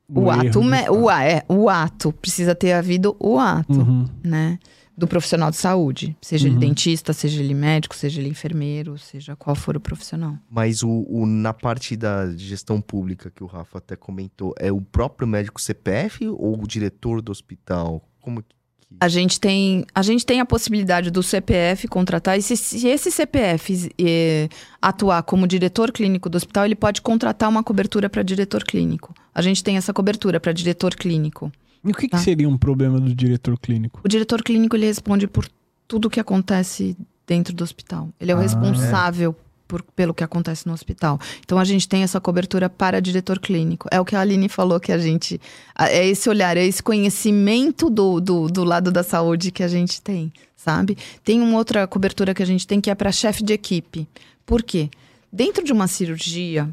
o, ato. O, a- é, o ato. Precisa ter havido o ato Uhum. né? do profissional de saúde. Seja ele Uhum. dentista, seja ele médico, seja ele enfermeiro, seja qual for o profissional. Mas o, o- na parte da gestão pública que o Rafa até comentou, é o próprio médico CPF ou o diretor do hospital? Como que. A gente tem a, gente tem a possibilidade do CPF contratar, e se, se esse CPF eh, atuar como diretor clínico do hospital, ele pode contratar uma cobertura para diretor clínico. A gente tem essa cobertura para diretor clínico. E o que, que Tá. seria um problema do diretor clínico? O diretor clínico ele responde por tudo que acontece dentro do hospital. Ele é o Ah, responsável por- pelo que acontece no hospital. Então a gente tem essa cobertura para diretor clínico. É o que a Aline falou que a gente. É esse olhar, é esse conhecimento do, do, do lado da saúde que a gente tem, sabe? Tem uma outra cobertura que a gente tem que é para chefe de equipe. Por quê? Dentro de uma cirurgia,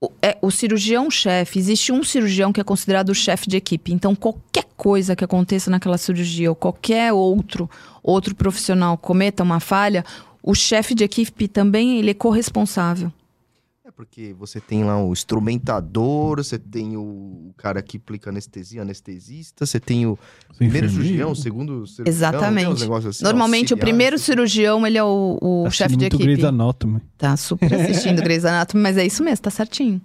o, é, o cirurgião-chefe, existe um cirurgião que é considerado o chefe de equipe. Então, qualquer coisa que aconteça naquela cirurgia, ou qualquer outro, outro profissional cometa uma falha, o chefe de equipe também ele é corresponsável. É porque você tem lá o instrumentador, você tem o, o cara que aplica anestesia, anestesista, você tem o primeiro Enfermeiro? cirurgião, o segundo cirurgião. Exatamente. assim, Normalmente, o auxiliar, primeiro assim. cirurgião, ele é o, o Tá chefe de equipe. Grey's Anatomy. Tá super assistindo Grey's Anatomy, mas é isso mesmo, tá certinho.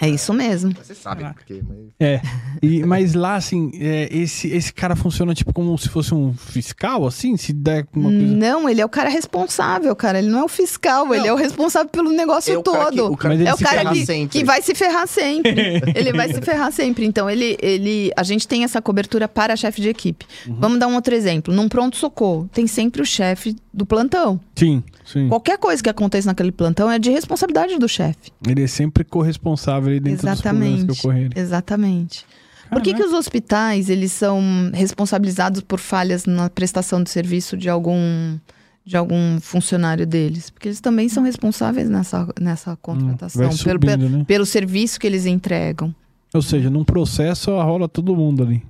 É isso mesmo. Você sabe Caraca. por quê, mas... É. E, mas lá, assim, é, esse, esse cara funciona tipo como se fosse um fiscal, assim? Se der uma coisa. Não, ele é o cara responsável, cara. Ele não é o fiscal, ele é o responsável pelo negócio É o cara que- todo. o cara é o cara que, que vai se ferrar sempre. <laughs> ele vai se ferrar sempre. Então, ele, ele, a gente tem essa cobertura para chefe de equipe. Uhum. Vamos dar um outro exemplo. Num pronto-socorro, tem sempre o chefe do plantão. Sim, sim. Qualquer coisa que aconteça naquele plantão é de responsabilidade do chefe. Ele é sempre corresponsável dentro dos problemas que Exatamente. ocorrerem. Exatamente. Por que, que os hospitais eles são responsabilizados por falhas na prestação de serviço de algum de algum funcionário deles? Porque eles também são responsáveis nessa, nessa contratação, Hum, vai pelo, subindo, pelo, né? pelo serviço que eles entregam. Ou seja, num processo rola todo mundo ali.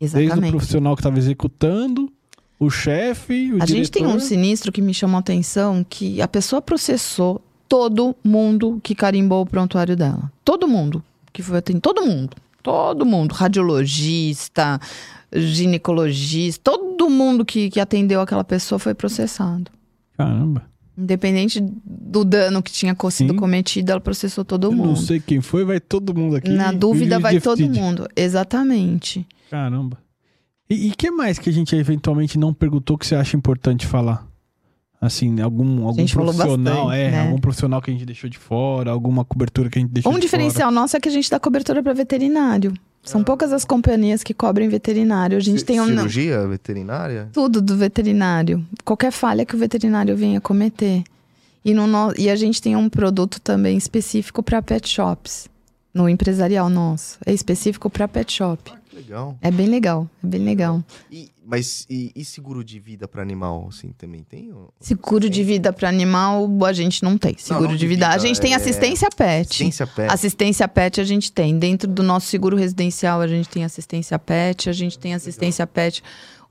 Desde o Exatamente. profissional que estava executando, o chefe, o A gente tem diretor. um sinistro que me chamou a atenção que a pessoa processou todo mundo que carimbou o prontuário dela. Todo mundo que foi tem todo mundo, todo mundo, radiologista, ginecologista, todo mundo que, que atendeu aquela pessoa foi processado. Caramba. Independente do dano que tinha sido Sim. cometido, ela processou todo Eu não mundo. sei quem foi, vai todo mundo aqui. Na dúvida, vai todo mundo. Exatamente. Caramba. E o que mais que a gente eventualmente não perguntou que você acha importante falar? Assim, algum, algum falou profissional, bastante, é, né? algum profissional que a gente deixou de fora, alguma cobertura que a gente deixou Um de diferencial nosso é que a gente dá cobertura para veterinário. São poucas as companhias que cobrem veterinário. A gente Ci- tem um, Cirurgia veterinária? tudo do veterinário. Qualquer falha que o veterinário venha cometer. E, no no- e a gente tem um produto também específico para pet shops. No empresarial nosso. É específico para pet shop. Legal. É bem legal. É bem legal. E, mas e, e seguro de vida para animal, assim, também tem? ou- Seguro de vida para animal, a gente não tem. Seguro não de de vida. A vida, gente tem é- assistência pet. Assistência pet. Assistência pet a gente tem. Dentro do nosso seguro residencial, a gente tem assistência pet, a gente tem assistência pet.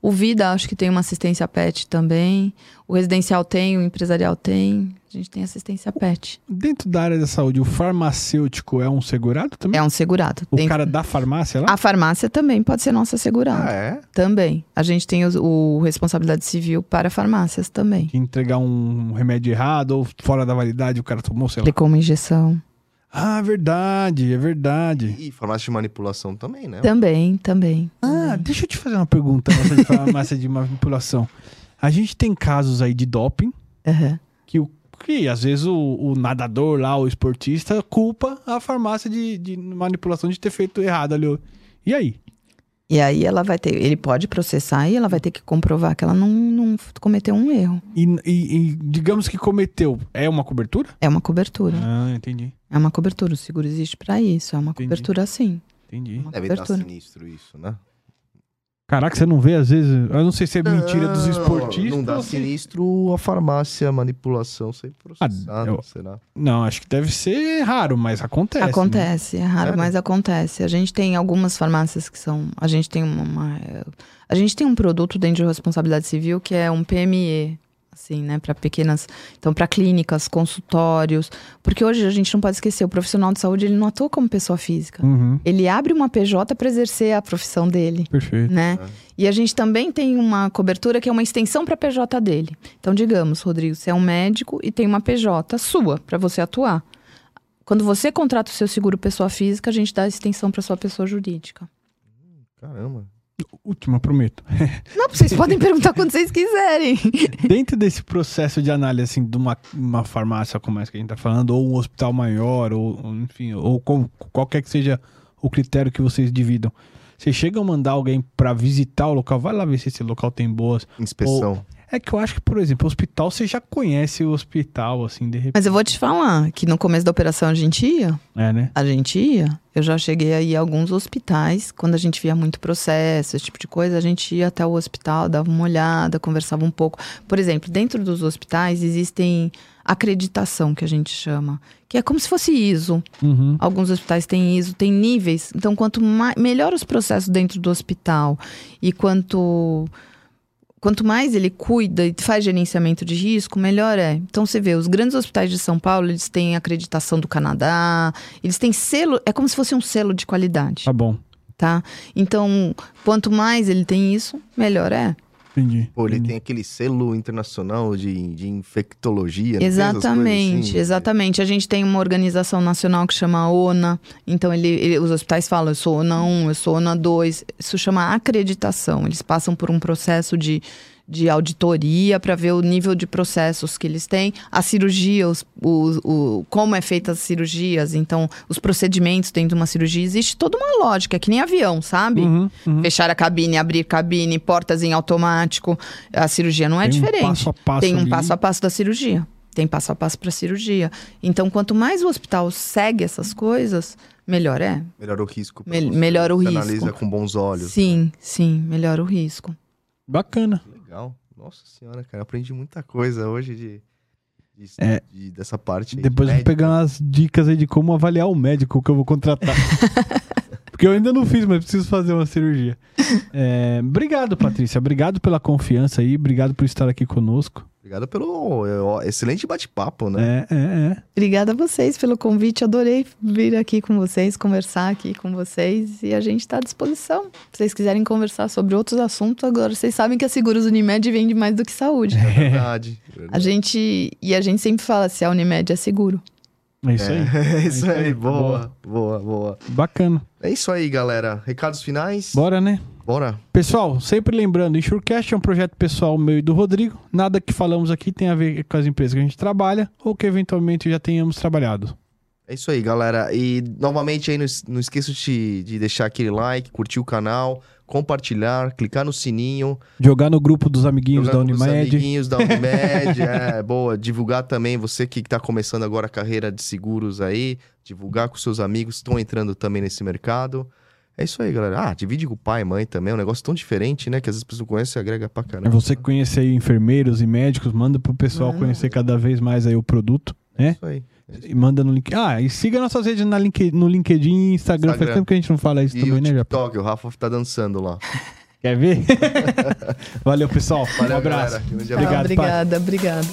O Vida, acho que tem uma assistência pet também. O residencial tem, o empresarial tem. A gente tem assistência pet. Dentro da área da saúde, o farmacêutico é um segurado também? É um segurado. o Dentro- cara da farmácia lá? A farmácia também pode ser nossa segurada. Ah, é? Também. A gente tem os- o, responsabilidade civil para farmácias também. Que entregar um remédio errado ou fora da validade, o cara tomou, sei lá. Aplicou uma injeção. Ah, verdade, é verdade. E farmácia de manipulação também, né? Também, também. Ah, deixa eu te fazer uma pergunta nessa de farmácia de <laughs> manipulação. A gente tem casos aí de doping Aham. que, o, que às vezes o, o nadador lá, o esportista, culpa a farmácia de, de manipulação de ter feito errado ali. E aí? E aí ela vai ter. Ele pode processar e ela vai ter que comprovar que ela não, não cometeu um erro. E, e- e digamos que cometeu, é uma cobertura? É uma cobertura. Ah, entendi, É uma cobertura. O seguro existe para isso. É uma Entendi. cobertura sim. entendi. É uma Deve dar cobertura. sinistro isso, né? Caraca, você não vê às vezes. Eu não sei se é mentira dos Não, esportistas. Não dá ou se- sinistro a farmácia, manipulação ser processada, eu- será? Não, acho que deve ser raro, mas acontece. né? Acontece, é raro, Sério? mas acontece. A gente tem algumas farmácias que são. A gente tem uma. uma- a gente tem um produto dentro de responsabilidade civil que é um PME. Assim, né, para pequenas, então para clínicas, consultórios, porque hoje a gente não pode esquecer, o profissional de saúde ele não atua como pessoa física. Uhum. Ele abre uma PJ para exercer a profissão dele, Perfeito. né? E a gente também tem uma cobertura que é uma extensão para a PJ dele. Então, digamos, Rodrigo, você é um médico e tem uma PJ sua para você atuar. Quando você contrata o seu seguro pessoa física, a gente dá a extensão para sua pessoa jurídica. Caramba. Última, prometo. <laughs> Não, vocês podem perguntar quando vocês quiserem. <laughs> Dentro desse processo de análise, assim, de uma, uma farmácia como essa que a gente tá falando, ou um hospital maior, ou ou, enfim, ou qual- qualquer que seja o critério que vocês dividam, vocês chegam a mandar alguém pra visitar o local, vai lá ver se esse local tem boas. Inspeção. É que eu acho que, por exemplo, o hospital, você já conhece o hospital, assim, de repente. Mas eu vou te falar que no começo da operação a gente ia, É, né? a gente ia. Eu já cheguei aí a alguns hospitais, quando a gente via muito processo, esse tipo de coisa, a gente ia até o hospital, dava uma olhada, conversava um pouco. Por exemplo, dentro dos hospitais existem acreditação, que a gente chama, que é como se fosse ISO. Uhum. Alguns hospitais têm ISO, tem níveis. Então, quanto mais, melhor os processos dentro do hospital e quanto quanto mais ele cuida e faz gerenciamento de risco, melhor é. Então você vê, os grandes hospitais de São Paulo, eles têm acreditação do Canadá, eles têm selo, é como se fosse um selo de qualidade, Tá bom. tá? Então, quanto mais ele tem isso, melhor é. Entendi. Pô, ele entendi. tem aquele selo internacional de, de infectologia. Exatamente, assim? exatamente. A gente tem uma organização nacional que chama ONA. Então, ele, ele- os hospitais falam, eu sou ONA 1, eu sou ONA 2. Isso chama acreditação. Eles passam por um processo de, de auditoria para ver o nível de processos que eles têm. A cirurgia, os, o, o- como é feita as cirurgias. Então, os procedimentos dentro de uma cirurgia. Existe toda uma lógica, é que nem avião, sabe? Uhum, uhum. Fechar a cabine, abrir cabine, portas em automático. A cirurgia não é Tem um diferente. passo a passo Tem um ali. passo a passo da cirurgia. Tem passo a passo para cirurgia. Então, quanto mais o hospital segue essas coisas, melhor é. Melhora o risco. você. melhora o risco. analisa com bons olhos. Sim, sim, melhora o risco. Bacana. Legal. Nossa senhora, cara. eu Aprendi muita coisa hoje de, de- É. de- dessa parte. aí, Depois eu vou pegar umas dicas aí de como avaliar o médico que eu vou contratar. <laughs> Porque eu ainda não fiz, mas preciso fazer uma cirurgia. <laughs> É, obrigado, Patrícia. Obrigado pela confiança aí. Obrigado por estar aqui conosco. Obrigado pelo é, ó, excelente bate-papo, né? É, é, é. Obrigada a vocês pelo convite. Adorei vir aqui com vocês, conversar aqui com vocês. E a gente está à disposição. Se vocês quiserem conversar sobre outros assuntos, agora vocês sabem que a Seguros Unimed vende mais do que saúde. É verdade. A gente, e a gente sempre fala se a Unimed é seguro. É isso aí. É <laughs> isso isso aí. aí. Boa, boa, boa. Bacana. É isso aí, galera. Recados finais? Bora, né? Bora. Pessoal, sempre lembrando, Insurecast é um projeto pessoal meu e do Rodrigo. Nada que falamos aqui tem a ver com as empresas que a gente trabalha ou que eventualmente já tenhamos trabalhado. É isso aí, galera. E novamente aí, não, es- não esqueça de, de deixar aquele like, curtir o canal, compartilhar, clicar no sininho. Jogar no grupo dos amiguinhos da Unimed. amiguinhos da <laughs> Unimed. é, boa. Divulgar também, você que está começando agora a carreira de seguros aí. Divulgar com seus amigos que estão entrando também nesse mercado. É isso aí, galera. Ah, divide com o pai e mãe também. É um negócio tão diferente, né? Que às vezes as pessoas não conhecem e agrega pra É caramba. você que conhece aí enfermeiros e médicos, manda pro pessoal Manda. conhecer cada vez mais aí o produto, É né? isso aí. É. E manda no link. Ah, e siga nossas redes na link... no LinkedIn e Instagram. Faz Instagram. tempo que a gente não fala isso E também, o né? TikTok, o Rafa tá dançando lá. <laughs> Quer ver? <laughs> Valeu, pessoal. Valeu, um abraço. galera. Abraço. Obrigado, obrigada, obrigada.